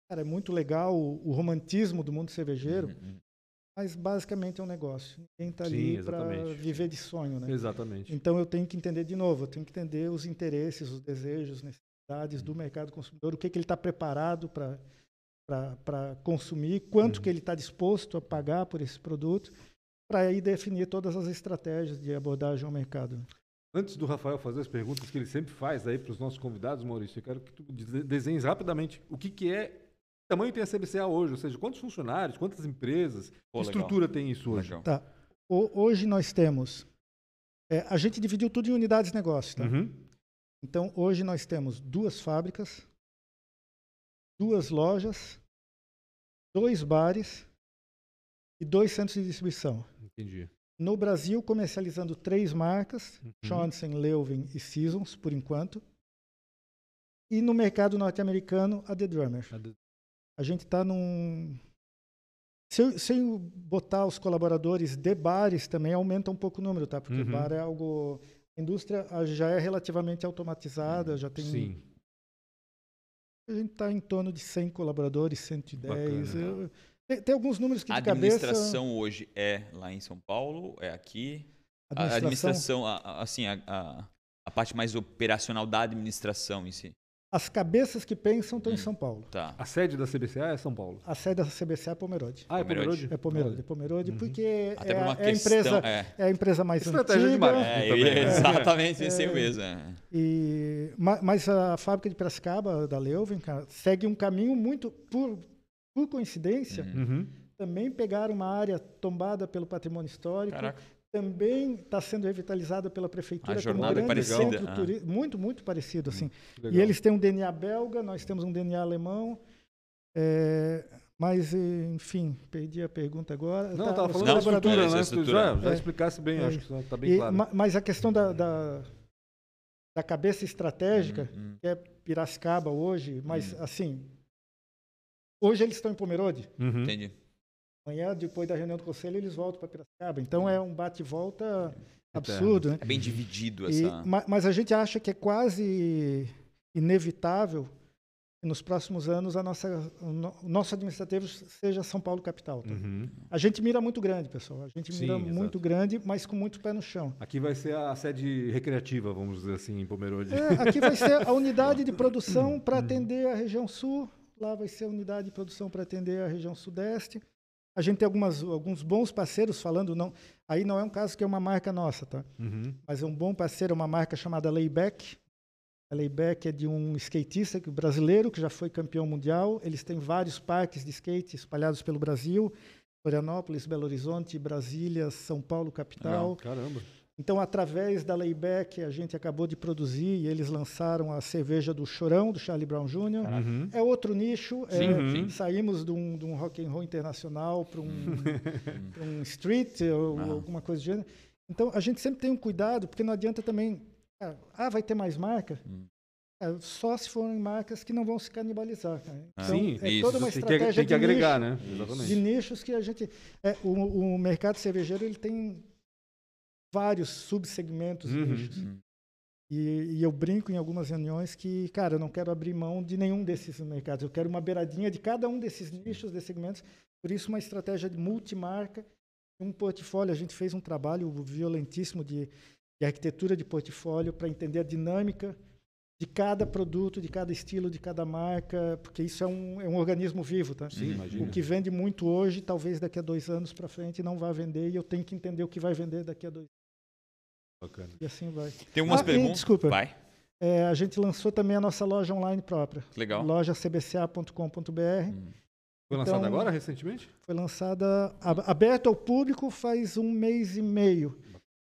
cara, é muito legal o, o romantismo do mundo cervejeiro, Uhum. mas basicamente é um negócio. Ninguém está ali para viver de sonho, né? Exatamente. Então eu tenho que entender de novo, eu tenho que entender os interesses, os desejos, necessidades do mercado consumidor, o que, que ele está preparado para para consumir, quanto Uhum. que ele está disposto a pagar por esse produto, para aí definir todas as estratégias de abordagem ao mercado. Antes do Rafael fazer as perguntas que ele sempre faz aí para os nossos convidados, Maurício, eu quero que tu de- desenhes rapidamente o que, que é. Que tamanho tem a CBCA hoje? Ou seja, quantos funcionários, quantas empresas, Pô, que legal. estrutura tem isso hoje? Legal. Tá. Ho- Hoje nós temos. é, a gente dividiu tudo em unidades de negócio. Tá? Uhum. Então, hoje nós temos duas fábricas, duas lojas, dois bares e dois centros de distribuição. Entendi. No Brasil, comercializando três marcas: Uhum. Johnson, Leuven e Seasons, por enquanto. E no mercado norte-americano, a The Drummer. A de- A gente está num. Se eu, se eu botar os colaboradores de bares também aumenta um pouco o número, tá? Porque Uhum. bar é algo. A indústria já é relativamente automatizada, já tem. Sim. A gente está em torno de 100 colaboradores, 110. Bacana. Eu- tem, tem alguns números que A de cabeça. administração hoje é lá em São Paulo, é aqui. A Administração, administração, a- a- assim, a, a, a parte mais operacional da administração em si. As cabeças que pensam estão Hum. em São Paulo. Tá. A sede da CBCA é São Paulo. A sede da CBC é Pomerode. Ah, é Pomerode. Pomerode? É Pomerode, é Pomerode Uhum. porque Até é, por a- uma é a questão. empresa, é. é a empresa mais Estratégia de antiga. marketing. É, ia exatamente É. pensei o mesmo. é. E, ma- mas a fábrica de Piracicaba, da Leuven, cara, segue um caminho muito, por, por coincidência, Uhum. Uhum. também pegaram uma área tombada pelo patrimônio histórico, Caraca. Também está sendo revitalizada pela prefeitura A como jornada é grande parecida, centro ah. turi- muito muito parecido assim. Legal. E eles têm um DNA belga, nós temos um DNA alemão. é, mas, eh, enfim, perdi a pergunta agora. Não, Tá, estava os falando da Não, estrutura, era né? estrutura. Já, já É. explicasse bem, É. acho que está bem E- claro. ma- mas a questão da, da, da cabeça estratégica, Hum, hum. que é Piracicaba hoje, mas assim, hoje eles estão em Pomerode. Uhum. Entendi. Amanhã, depois da reunião do conselho, eles voltam para Piracicaba. Então é um bate-volta absurdo, né? É bem dividido E- essa. ma- mas a gente acha que é quase inevitável que nos próximos anos a nossa, o no- o nosso administrativo seja São Paulo capital. tá? Uhum. A gente mira muito grande, pessoal. A gente Sim, mira exato. muito grande, mas com muito pé no chão. Aqui vai ser a sede recreativa, vamos dizer assim, em Pomerode. É, aqui vai ser a unidade de produção para atender a região sul. Lá vai ser a unidade de produção para atender a região sudeste. A gente tem algumas, alguns bons parceiros falando, não, aí não é um caso que é uma marca nossa, tá? Uhum. Mas é um bom parceiro, é uma marca chamada Layback. A Layback é de um skatista brasileiro que já foi campeão mundial. Eles têm vários parques de skate espalhados pelo Brasil. Florianópolis, Belo Horizonte, Brasília, São Paulo, capital. Caramba. Então, através da Layback, a gente acabou de produzir e eles lançaram a cerveja do Chorão, do Charlie Brown Jr. Uhum. É outro nicho. é, Sim, sim. Saímos de um, de um rock and roll internacional para um, um street ou Ah. alguma coisa do gênero. Então, a gente sempre tem um cuidado, porque não adianta também... Ah, vai ter mais marca? Hum. É, só se forem marcas que não vão se canibalizar. cara. Ah, Então, Sim, é isso. toda uma Tem que, estratégia tem que de agregar, né? Exatamente. de nichos que a gente... É, o, o mercado cervejeiro ele tem vários subsegmentos Uhum. nichos. Hum. E, e eu brinco em algumas reuniões que, cara, eu não quero abrir mão de nenhum desses mercados. Eu quero uma beiradinha de cada um desses nichos, desses segmentos. Por isso, uma estratégia de multimarca, um portfólio. A gente fez um trabalho violentíssimo de, de arquitetura de portfólio para entender a dinâmica de cada produto, de cada estilo, de cada marca, porque isso é um, é um organismo vivo, tá? Sim, imagina. O que vende muito hoje, talvez daqui a dois anos para frente não vá vender e eu tenho que entender o que vai vender daqui a dois Bacana. e assim vai. Tem algumas Ah, e, perguntas. desculpa. Vai. É, a gente lançou também a nossa loja online própria, Legal. lojacbca.com.br. Hum. Foi lançado Então- agora, recentemente? Foi lançada, ab- aberta ao público faz um mês e meio.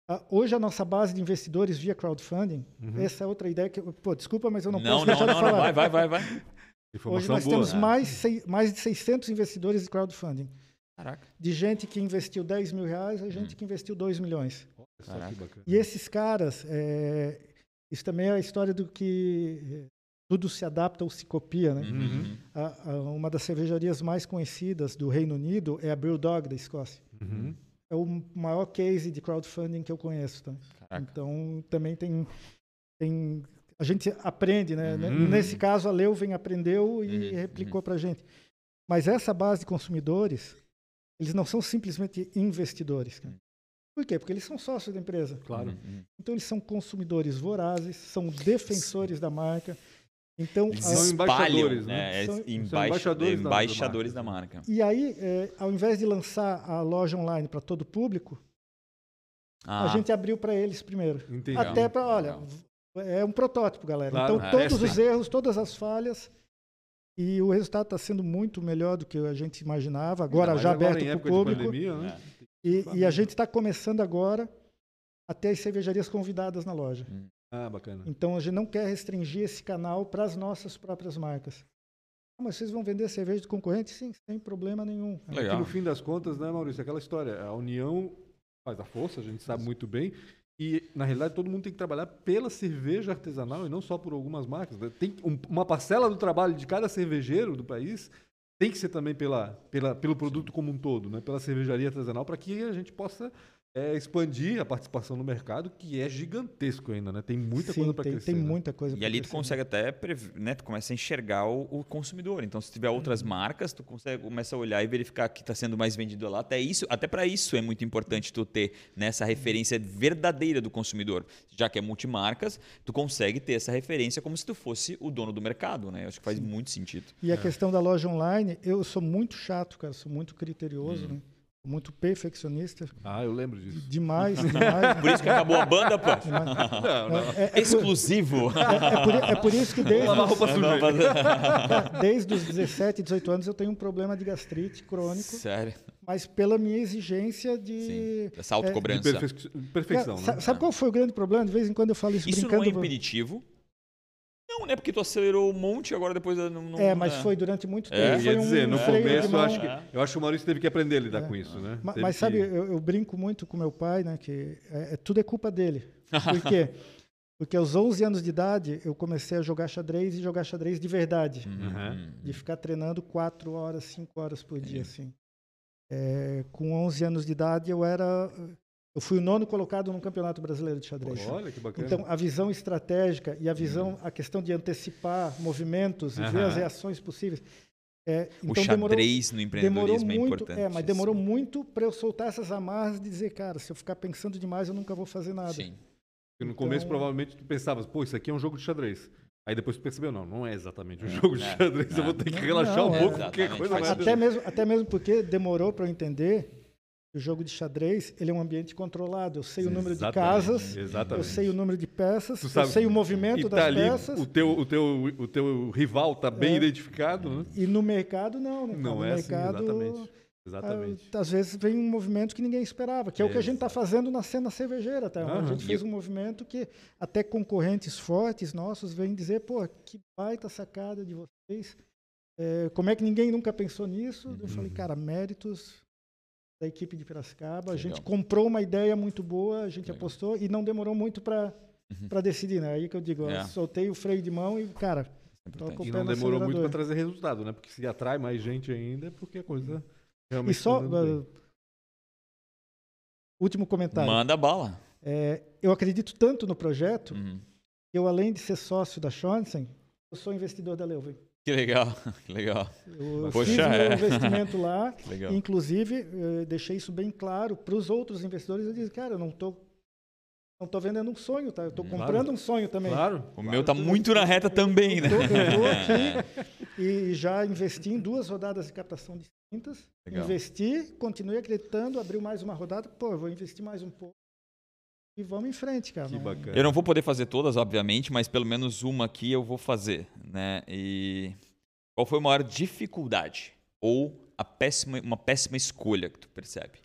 Ah, hoje a nossa base de investidores via crowdfunding, Uhum. essa é outra ideia que, pô, desculpa, mas eu não, Não, posso não, deixar não, de não, falar. vai, vai, vai, vai. Hoje nós boa. temos né? mais, mais de 600 investidores de crowdfunding. Caraca. De gente que investiu 10 mil reais a Hum. gente que investiu 2 milhões. Caraca. que bacana. E esses caras, é, isso também é a história do que é, tudo se adapta ou se copia, né? Uhum. A- a- uma das cervejarias mais conhecidas do Reino Unido é a Brewdog da Escócia. Uhum. É o maior case de crowdfunding que eu conheço. Tá? Caraca. Então também tem, tem a gente aprende, né? Uhum. Nesse caso a Leuven aprendeu e Uhum, replicou para a gente. Mas essa base de consumidores, eles não são simplesmente investidores. cara. Por quê? Porque eles são sócios da empresa. Claro. Uhum. Então eles são consumidores vorazes, são defensores da marca. Então Eles São embaixadores, né? né? É, São- são embaixa- embaixadores da- da embaixadores da marca. marca. E aí, é, ao invés de lançar a loja online para todo o público, Ah, a gente abriu para eles primeiro. Entendi. Até para, olha, Legal. é um protótipo, galera. Claro, então, é, todos testem. os erros, todas as falhas. E o resultado está sendo muito melhor do que a gente imaginava. Agora, já agora aberto para o época de público. pandemia, né? E, e a gente está começando agora a ter as cervejarias convidadas na loja. Ah, bacana. Então, a gente não quer restringir esse canal para as nossas próprias marcas. Ah, mas vocês vão vender cerveja de concorrente? Sim, sem problema nenhum. Que Legal. no fim das contas, né, Maurício, aquela história, a união faz a força, a gente sabe muito bem. E, na realidade, todo mundo tem que trabalhar pela cerveja artesanal e não só por algumas marcas. né? Tem um- uma parcela do trabalho de cada cervejeiro do país tem que ser também pela, pela, pelo produto como um todo, né? pela cervejaria artesanal, para que a gente possa é, expandir a participação no mercado, que é gigantesco ainda. Né? Tem muita Sim, coisa para crescer. tem né? muita coisa E ali tu crescer. consegue até, né, tu começa a enxergar o, o consumidor. Então, se tiver outras marcas, tu consegue, começa a olhar e verificar que está sendo mais vendido lá. Até isso, até para isso é muito importante tu ter nessa referência verdadeira do consumidor. Já que é multimarcas, tu consegue ter essa referência como se tu fosse o dono do mercado, né? Eu acho que faz muito sentido. E a questão da loja online, eu sou muito chato, cara, sou muito criterioso, né? Muito perfeccionista. Ah, eu lembro disso. Demais, demais. Por isso que acabou a banda, pô. Não, não. É, é por, Exclusivo. é por- é por isso que desde, Lavar os, roupa suja. desde os 17, 18 anos eu tenho um problema de gastrite crônico, Sério. mas pela minha exigência de... Sim. Essa De autocobrança. perfe- perfeição, Sa- né? Sabe qual foi o grande problema? De vez em quando eu falo isso, Isso não brincando. é impeditivo? Não, né? Porque tu acelerou um monte agora depois não, não É, mas né? foi durante muito tempo. É, Eu foi ia um dizer, no freio de começo eu acho, que, eu acho que o Maurício teve que aprender a lidar com isso, né? Mas, que- sabe, eu, eu brinco muito com meu pai, né? Que é, é- tudo é culpa dele. Por quê? Porque aos 11 anos de idade eu comecei a jogar xadrez e jogar xadrez de verdade. Uhum. De ficar treinando 4 horas, 5 horas por dia, assim. É, com 11 anos de idade eu era... Eu fui o nono colocado no Campeonato Brasileiro de Xadrez. Olha que bacana. Então, a visão estratégica e a visão, a questão de antecipar movimentos e ver as reações possíveis. É, O então demorou, xadrez no demorou empreendedorismo é muito, importante. é, mas demorou muito para eu soltar essas amarras e dizer, cara, se eu ficar pensando demais, eu nunca vou fazer nada. Sim. Porque no começo, Então- provavelmente, tu pensavas, pô, isso aqui é um jogo de xadrez. Aí depois tu percebeu, não, não é exatamente um jogo de é, xadrez, eu é. vou ter que relaxar não, um é. pouco, porque a Exatamente, coisa é Até mesmo, até mesmo porque demorou para eu entender o jogo de xadrez ele é um ambiente controlado. Eu sei o número de Exatamente, casas, eu exatamente. sei o número de peças, Tu eu sabe- sei o movimento tá das ali, peças. o teu, o, teu, o teu rival tá bem É. identificado, né? E no mercado, não. Né? Não no é assim, mercado, exatamente. Exatamente. Ah, às vezes vem um movimento que ninguém esperava, que é, o que a gente está fazendo na cena cervejeira. Tá? A Aham. gente fez um movimento que até concorrentes fortes nossos vêm dizer, pô, que baita sacada de vocês. É, como é que ninguém nunca pensou nisso? Eu falei, Uhum. cara, méritos da equipe de Piracicaba. A gente Legal. comprou uma ideia muito boa, a gente Legal. apostou e não demorou muito para Uhum. para decidir. Né? Aí que eu digo, É. eu soltei o freio de mão e, cara, É E não demorou muito para trazer resultado, né? Porque se atrai mais gente ainda, é porque a coisa realmente E só, tá ah, último comentário. Manda bala. É, eu acredito tanto no projeto Uhum. que eu, além de ser sócio da Schonsen, eu sou investidor da Leuven. Que legal, que legal. Eu Poxa, fiz meu é. investimento lá, inclusive eh, deixei isso bem claro para os outros investidores. Eu disse, cara, eu não estou não tô vendendo um sonho, tá? Eu estou Claro. comprando um sonho também. Claro. O meu tá muito na reta também, né? Eu tô, eu tô aqui e já investi em duas rodadas de captação distintas. Legal. Investi, continuei acreditando, abriu mais uma rodada. Pô, eu vou investir mais um pouco. E vamos em frente, cara. Que Não- bacana. Eu não vou poder fazer todas, obviamente, mas pelo menos uma aqui eu vou fazer, né? E qual foi a maior dificuldade ou a péssima, uma péssima escolha que tu percebe?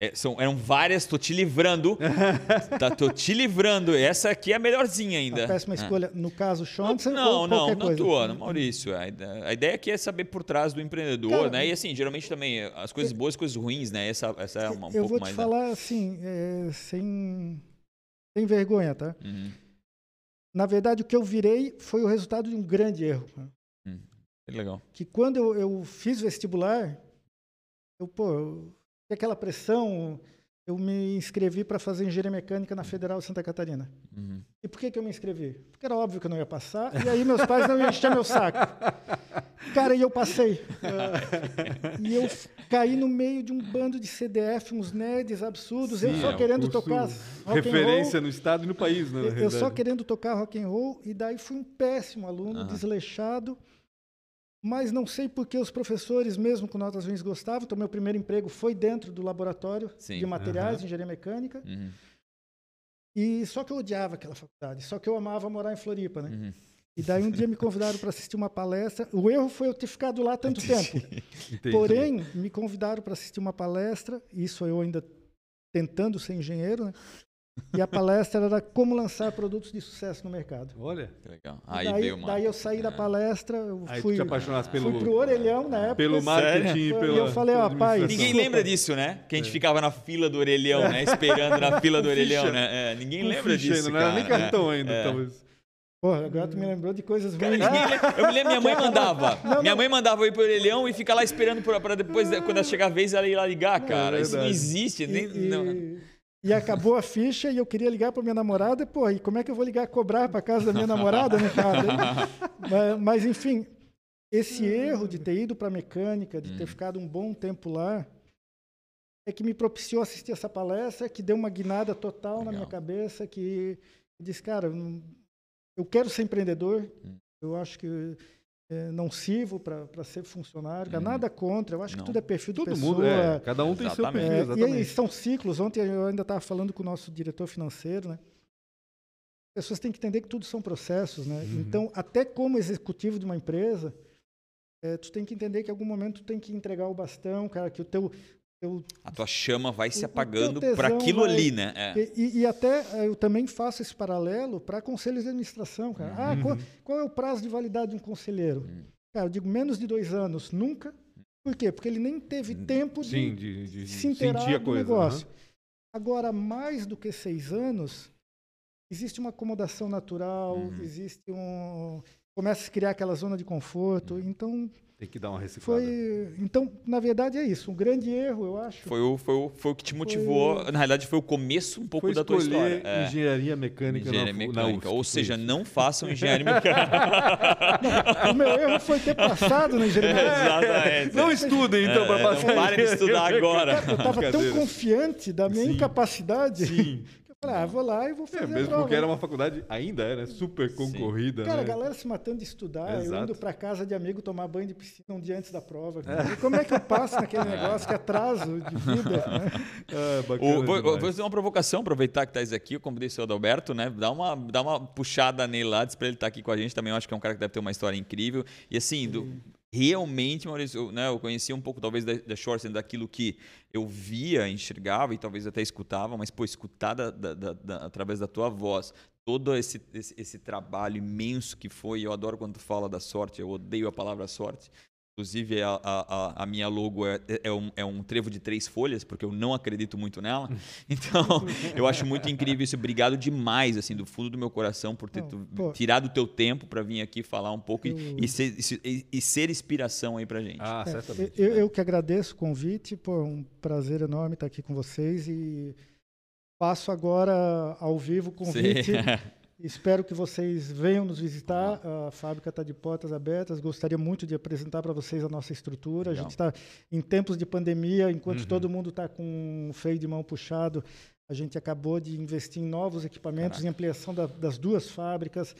É, são, eram várias, tô te livrando. tá, tô te livrando. Essa aqui é a melhorzinha ainda. A péssima É. escolha, no caso, Schonsen Não, ou não, qualquer não coisa? tua, não, Maurício. A ideia, a ideia aqui é saber por trás do empreendedor, Cara, né? E assim, geralmente também as coisas boas e as coisas ruins, né? Essa, essa é uma, um eu pouco vou te mais. né? falar assim, é, sem, sem vergonha, tá? Uhum. Na verdade, o que eu virei foi o resultado de um grande erro. né? Que legal. Que quando eu, eu fiz vestibular, eu, pô, eu tinha aquela pressão, eu me inscrevi para fazer engenharia mecânica na Federal de Santa Catarina. Uhum. E por que, que eu me inscrevi? Porque era óbvio que eu não ia passar, e aí meus pais não iam encher meu saco. Cara, e eu passei. e eu caí no meio de um bando de CDF, uns nerds absurdos, eu Sim, só é querendo tocar rock and Referência roll, no estado e no país, né? eu- eu só querendo tocar rock and roll, e daí fui um péssimo aluno, Aham. desleixado, mas não sei por que os professores, mesmo com notas ruins, gostavam, então meu primeiro emprego foi dentro do laboratório Sim. de materiais, Aham. de engenharia mecânica, Uhum. e só que eu odiava aquela faculdade, só que eu amava morar em Floripa, né? Uhum. E daí um dia me convidaram para assistir uma palestra. O erro foi eu ter ficado lá tanto tempo. Entendi. Porém, me convidaram para assistir uma palestra, isso eu ainda tentando ser engenheiro, né? E a palestra era como lançar produtos de sucesso no mercado. Olha, Que legal. Aí daí, veio uma. daí eu saí da É. palestra, eu aí fui, te apaixonaste fui pelo, pro orelhão na época. pelo marketing Sério? e E eu falei, ó, pai. Ninguém lembra disso, né? Que a gente É. ficava na fila do orelhão, né? Esperando na fila do orelhão, né? É, ninguém Com lembra disso, ainda, Não era nem cara. cartão ainda, É. talvez. Pô, agora tu me lembrou de coisas Cara, ruins. ninguém lembra. Eu me lembro, minha mãe mandava. Não, minha não. mãe mandava eu ir pro orelhão e ficar lá esperando pra, pra depois, quando chegar a vez, ela ir lá ligar, cara. Isso não existe. E, Nem, e- não. E acabou a ficha e eu queria ligar para minha namorada, pô, e como é que eu vou ligar cobrar para casa da minha namorada, né, cara? mas, mas, enfim, esse erro de ter ido para mecânica, de ter Hum. ficado um bom tempo lá, é que me propiciou assistir essa palestra, que deu uma guinada total na minha Legal. cabeça, que disse, cara, eu quero ser empreendedor, Hum. eu acho que é, não sirvo para ser funcionário, Uhum. nada contra, eu acho Não. que tudo é perfil de Todo pessoa. mundo, é, cada um tem seu Exatamente. perfil, É, e exatamente. aí são ciclos. Ontem eu ainda estava falando com o nosso diretor financeiro, né? As pessoas têm que entender que tudo são processos, né? Uhum. Então, até como executivo de uma empresa, é, tu tem que entender que em algum momento tu tem que entregar o bastão, cara, que o teu, teu A tua chama vai se apagando por aquilo vai- ali, né? É. e, e até eh, eu também faço esse paralelo para conselhos de administração, cara. Ah, qual, Uhum. qual é o prazo de validade de um conselheiro? Hum. Cara, eu digo menos de dois anos, nunca. Por quê? Porque ele nem teve tempo de Sim, de, de, de se inteirar do coisa. negócio. Agora, mais do que seis anos, existe uma acomodação natural, Uhum. existe um. Começa a se criar aquela zona de conforto. Então. Tem que dar uma reciclada. foi. Então, na verdade, é isso. Um grande erro, eu acho. Foi o, foi, o, foi o que te motivou. Na realidade, foi o começo um pouco Foi da tua história. É. engenharia mecânica Engenharia na, na mecânica. UFSC, Ou foi seja, isso. não façam engenharia mecânica. O meu erro foi ter passado na engenharia. Exatamente. Não estudem, então, É, para não passar parem de estudar agora. Eu estava tão confiante da minha Sim. incapacidade Sim. Eu falei, ah, vou lá e vou fazer É, a mesmo prova. porque era uma faculdade, ainda é, né? Super concorrida, Cara, a né? galera se matando de estudar, eu Exato. indo para casa de amigo tomar banho de piscina um dia antes da prova. É. Como é que eu passo naquele negócio? Que atraso de vida. Né? O- bacana vou, vou demais. fazer uma provocação, aproveitar que estás aqui, eu convidei o seu Adalberto, né? Dá uma, dá uma puxada nele lá, diz pra ele estar aqui com a gente também. Eu acho que é um cara que deve ter uma história incrível. E assim, do- realmente, Maurício, eu, né, eu conhecia um pouco talvez da, da daquilo que eu via, enxergava e talvez até escutava, mas pô, escutar da- da- através da tua voz todo esse, esse, esse trabalho imenso que foi. Eu adoro quando tu fala da sorte, eu odeio a palavra sorte. Inclusive, a, a, a- minha logo é, é, um, é um trevo de três folhas, porque eu não acredito muito nela. Então, eu acho muito incrível isso. Obrigado demais, assim, do fundo do meu coração, por ter Não, pô. tirado o teu tempo para vir aqui falar um pouco e- Eu- e, ser, e- e ser inspiração aí pra gente. Ah, É, certamente. eu, eu que agradeço o convite, pô, é um prazer enorme estar aqui com vocês e passo agora ao vivo o convite. Espero que vocês venham nos visitar. A fábrica está de portas abertas. Gostaria muito de apresentar para vocês a nossa estrutura. Legal. A gente está em tempos de pandemia, enquanto Uhum. todo mundo está com o freio de mão puxado. A gente acabou de investir em novos equipamentos, em ampliação da- das duas fábricas,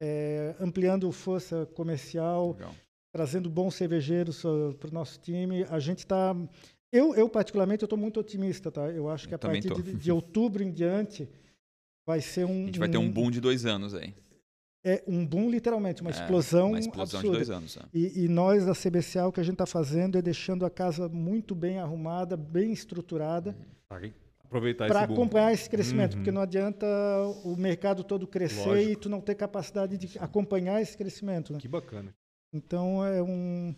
eh, ampliando força comercial, Legal. trazendo bons cervejeiros para o nosso time. A gente está. Eu, eu, particularmente, eu estou muito otimista, tá? Eu acho que a também partir de, de outubro em diante vai ser um. A gente vai ter um boom de dois anos aí. É um boom, literalmente, uma É, explosão. Uma explosão absurda. de dois anos. né? E, e nós, da CBCA, o que a gente está fazendo é deixando a casa muito bem arrumada, bem estruturada, hein? Aproveitar para acompanhar esse crescimento, Uhum. porque não adianta o mercado todo crescer Lógico. e tu não ter capacidade de acompanhar esse crescimento. Né? Que bacana. Então, é um.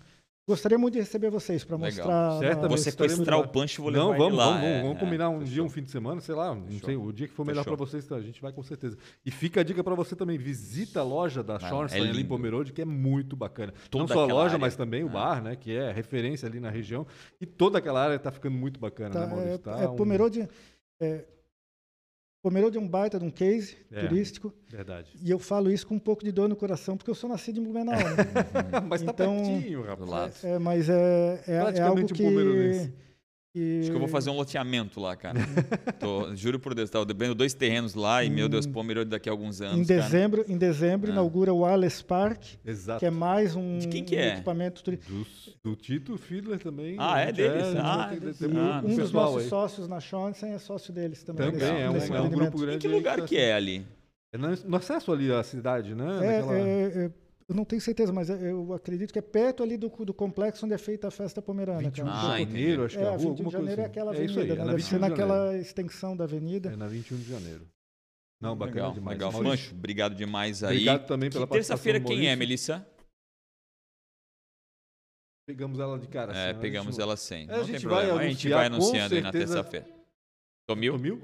Gostaria muito de receber vocês para mostrar. Certamente. Vou sequestrar o punch e vou levar Não, ele vamos, lá. vamos, vamos, é, vamos é, combinar um dia, fechou. um fim de semana, sei lá, não Fechou. sei, o dia que for melhor para vocês, a gente vai com certeza. E fica a dica para você também, visita a loja da Schornstein é ali em. Pomerode, que é muito bacana. Toda não só a loja, área. mas também o Ah. bar, né, que é referência ali na região. E toda aquela área tá ficando muito bacana, Tá, né, Maurício? é, Tá é, um- Pomerode, é, Pomerode é um baita de um case É. turístico. Verdade. E eu falo isso com um pouco de dor no coração, porque eu sou nascido em Blumenau. né? mas tá Então- pertinho, rapaz. É, mas é, é, é algo Praticamente um que- Acho que eu vou fazer um loteamento lá, cara. Tô- juro por Deus, tá devendo dois terrenos lá e, meu Deus, Pomerode daqui a alguns anos. Em cara. dezembro, em dezembro Ah. inaugura o Alice Park, Exato. que é mais um, De quem que um é? equipamento turístico. Do, do Tito Fiedler também. Ah, é gente deles? gente Ah, tem- deles. tem Ah, um dos nossos aí. sócios na Schonsen é sócio deles também. Também, nesse- é um, é um grupo grande. Em que lugar que é ali? É no, no acesso ali à cidade, né? É, Naquela- é, é, eu não tenho certeza, mas é- eu acredito que é perto ali do, do complexo onde é feita a festa pomerana. 21 cara. de Ah, janeiro, acho que É, a a 21 rua, de janeiro é assim. aquela É avenida, aí, é né? deve 21 ser de janeiro. naquela extensão da avenida. É na 21 de janeiro. Não, bacana Legal, demais. legal. Mancho, obrigado demais aí. Obrigado também pela Que terça-feira participação do quem é. Melissa? Pegamos ela de cara. É, assim, pegamos a gente ela sem. É, a Não gente tem vai problema. A gente vai anunciando aí na terça-feira. não- Tomil?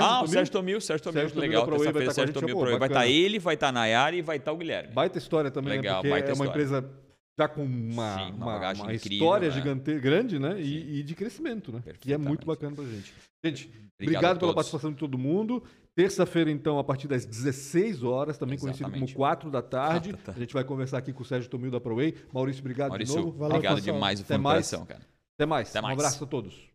Tomil? Ah, o Tomil? Sérgio Tomil, Sérgio Tomil, Sérgio Tomil legal. Proe vai Terça-feira, Sérgio Tomil pô, Proe. Vai estar bacana. ele, vai estar a Nayara e vai estar o Guilherme. Baita história também, Legal, né? Porque é uma empresa já com uma, Sim, uma uma, uma incrível, história né? gigante, grande, né? E, e de crescimento, né? Que é muito bacana pra gente. Gente, Obrigado obrigado, pela participação de todo mundo. Terça-feira, então, a partir das 16 horas, também conhecido como Exatamente. 4 da tarde. Quatro da tarde. A gente vai conversar aqui com o Sérgio Tomil da ProWay. Maurício, obrigado Maurício, de novo. Valeu, obrigado pessoal. demais, o Até mais. coração, cara. Até mais. Até Um mais. abraço a todos.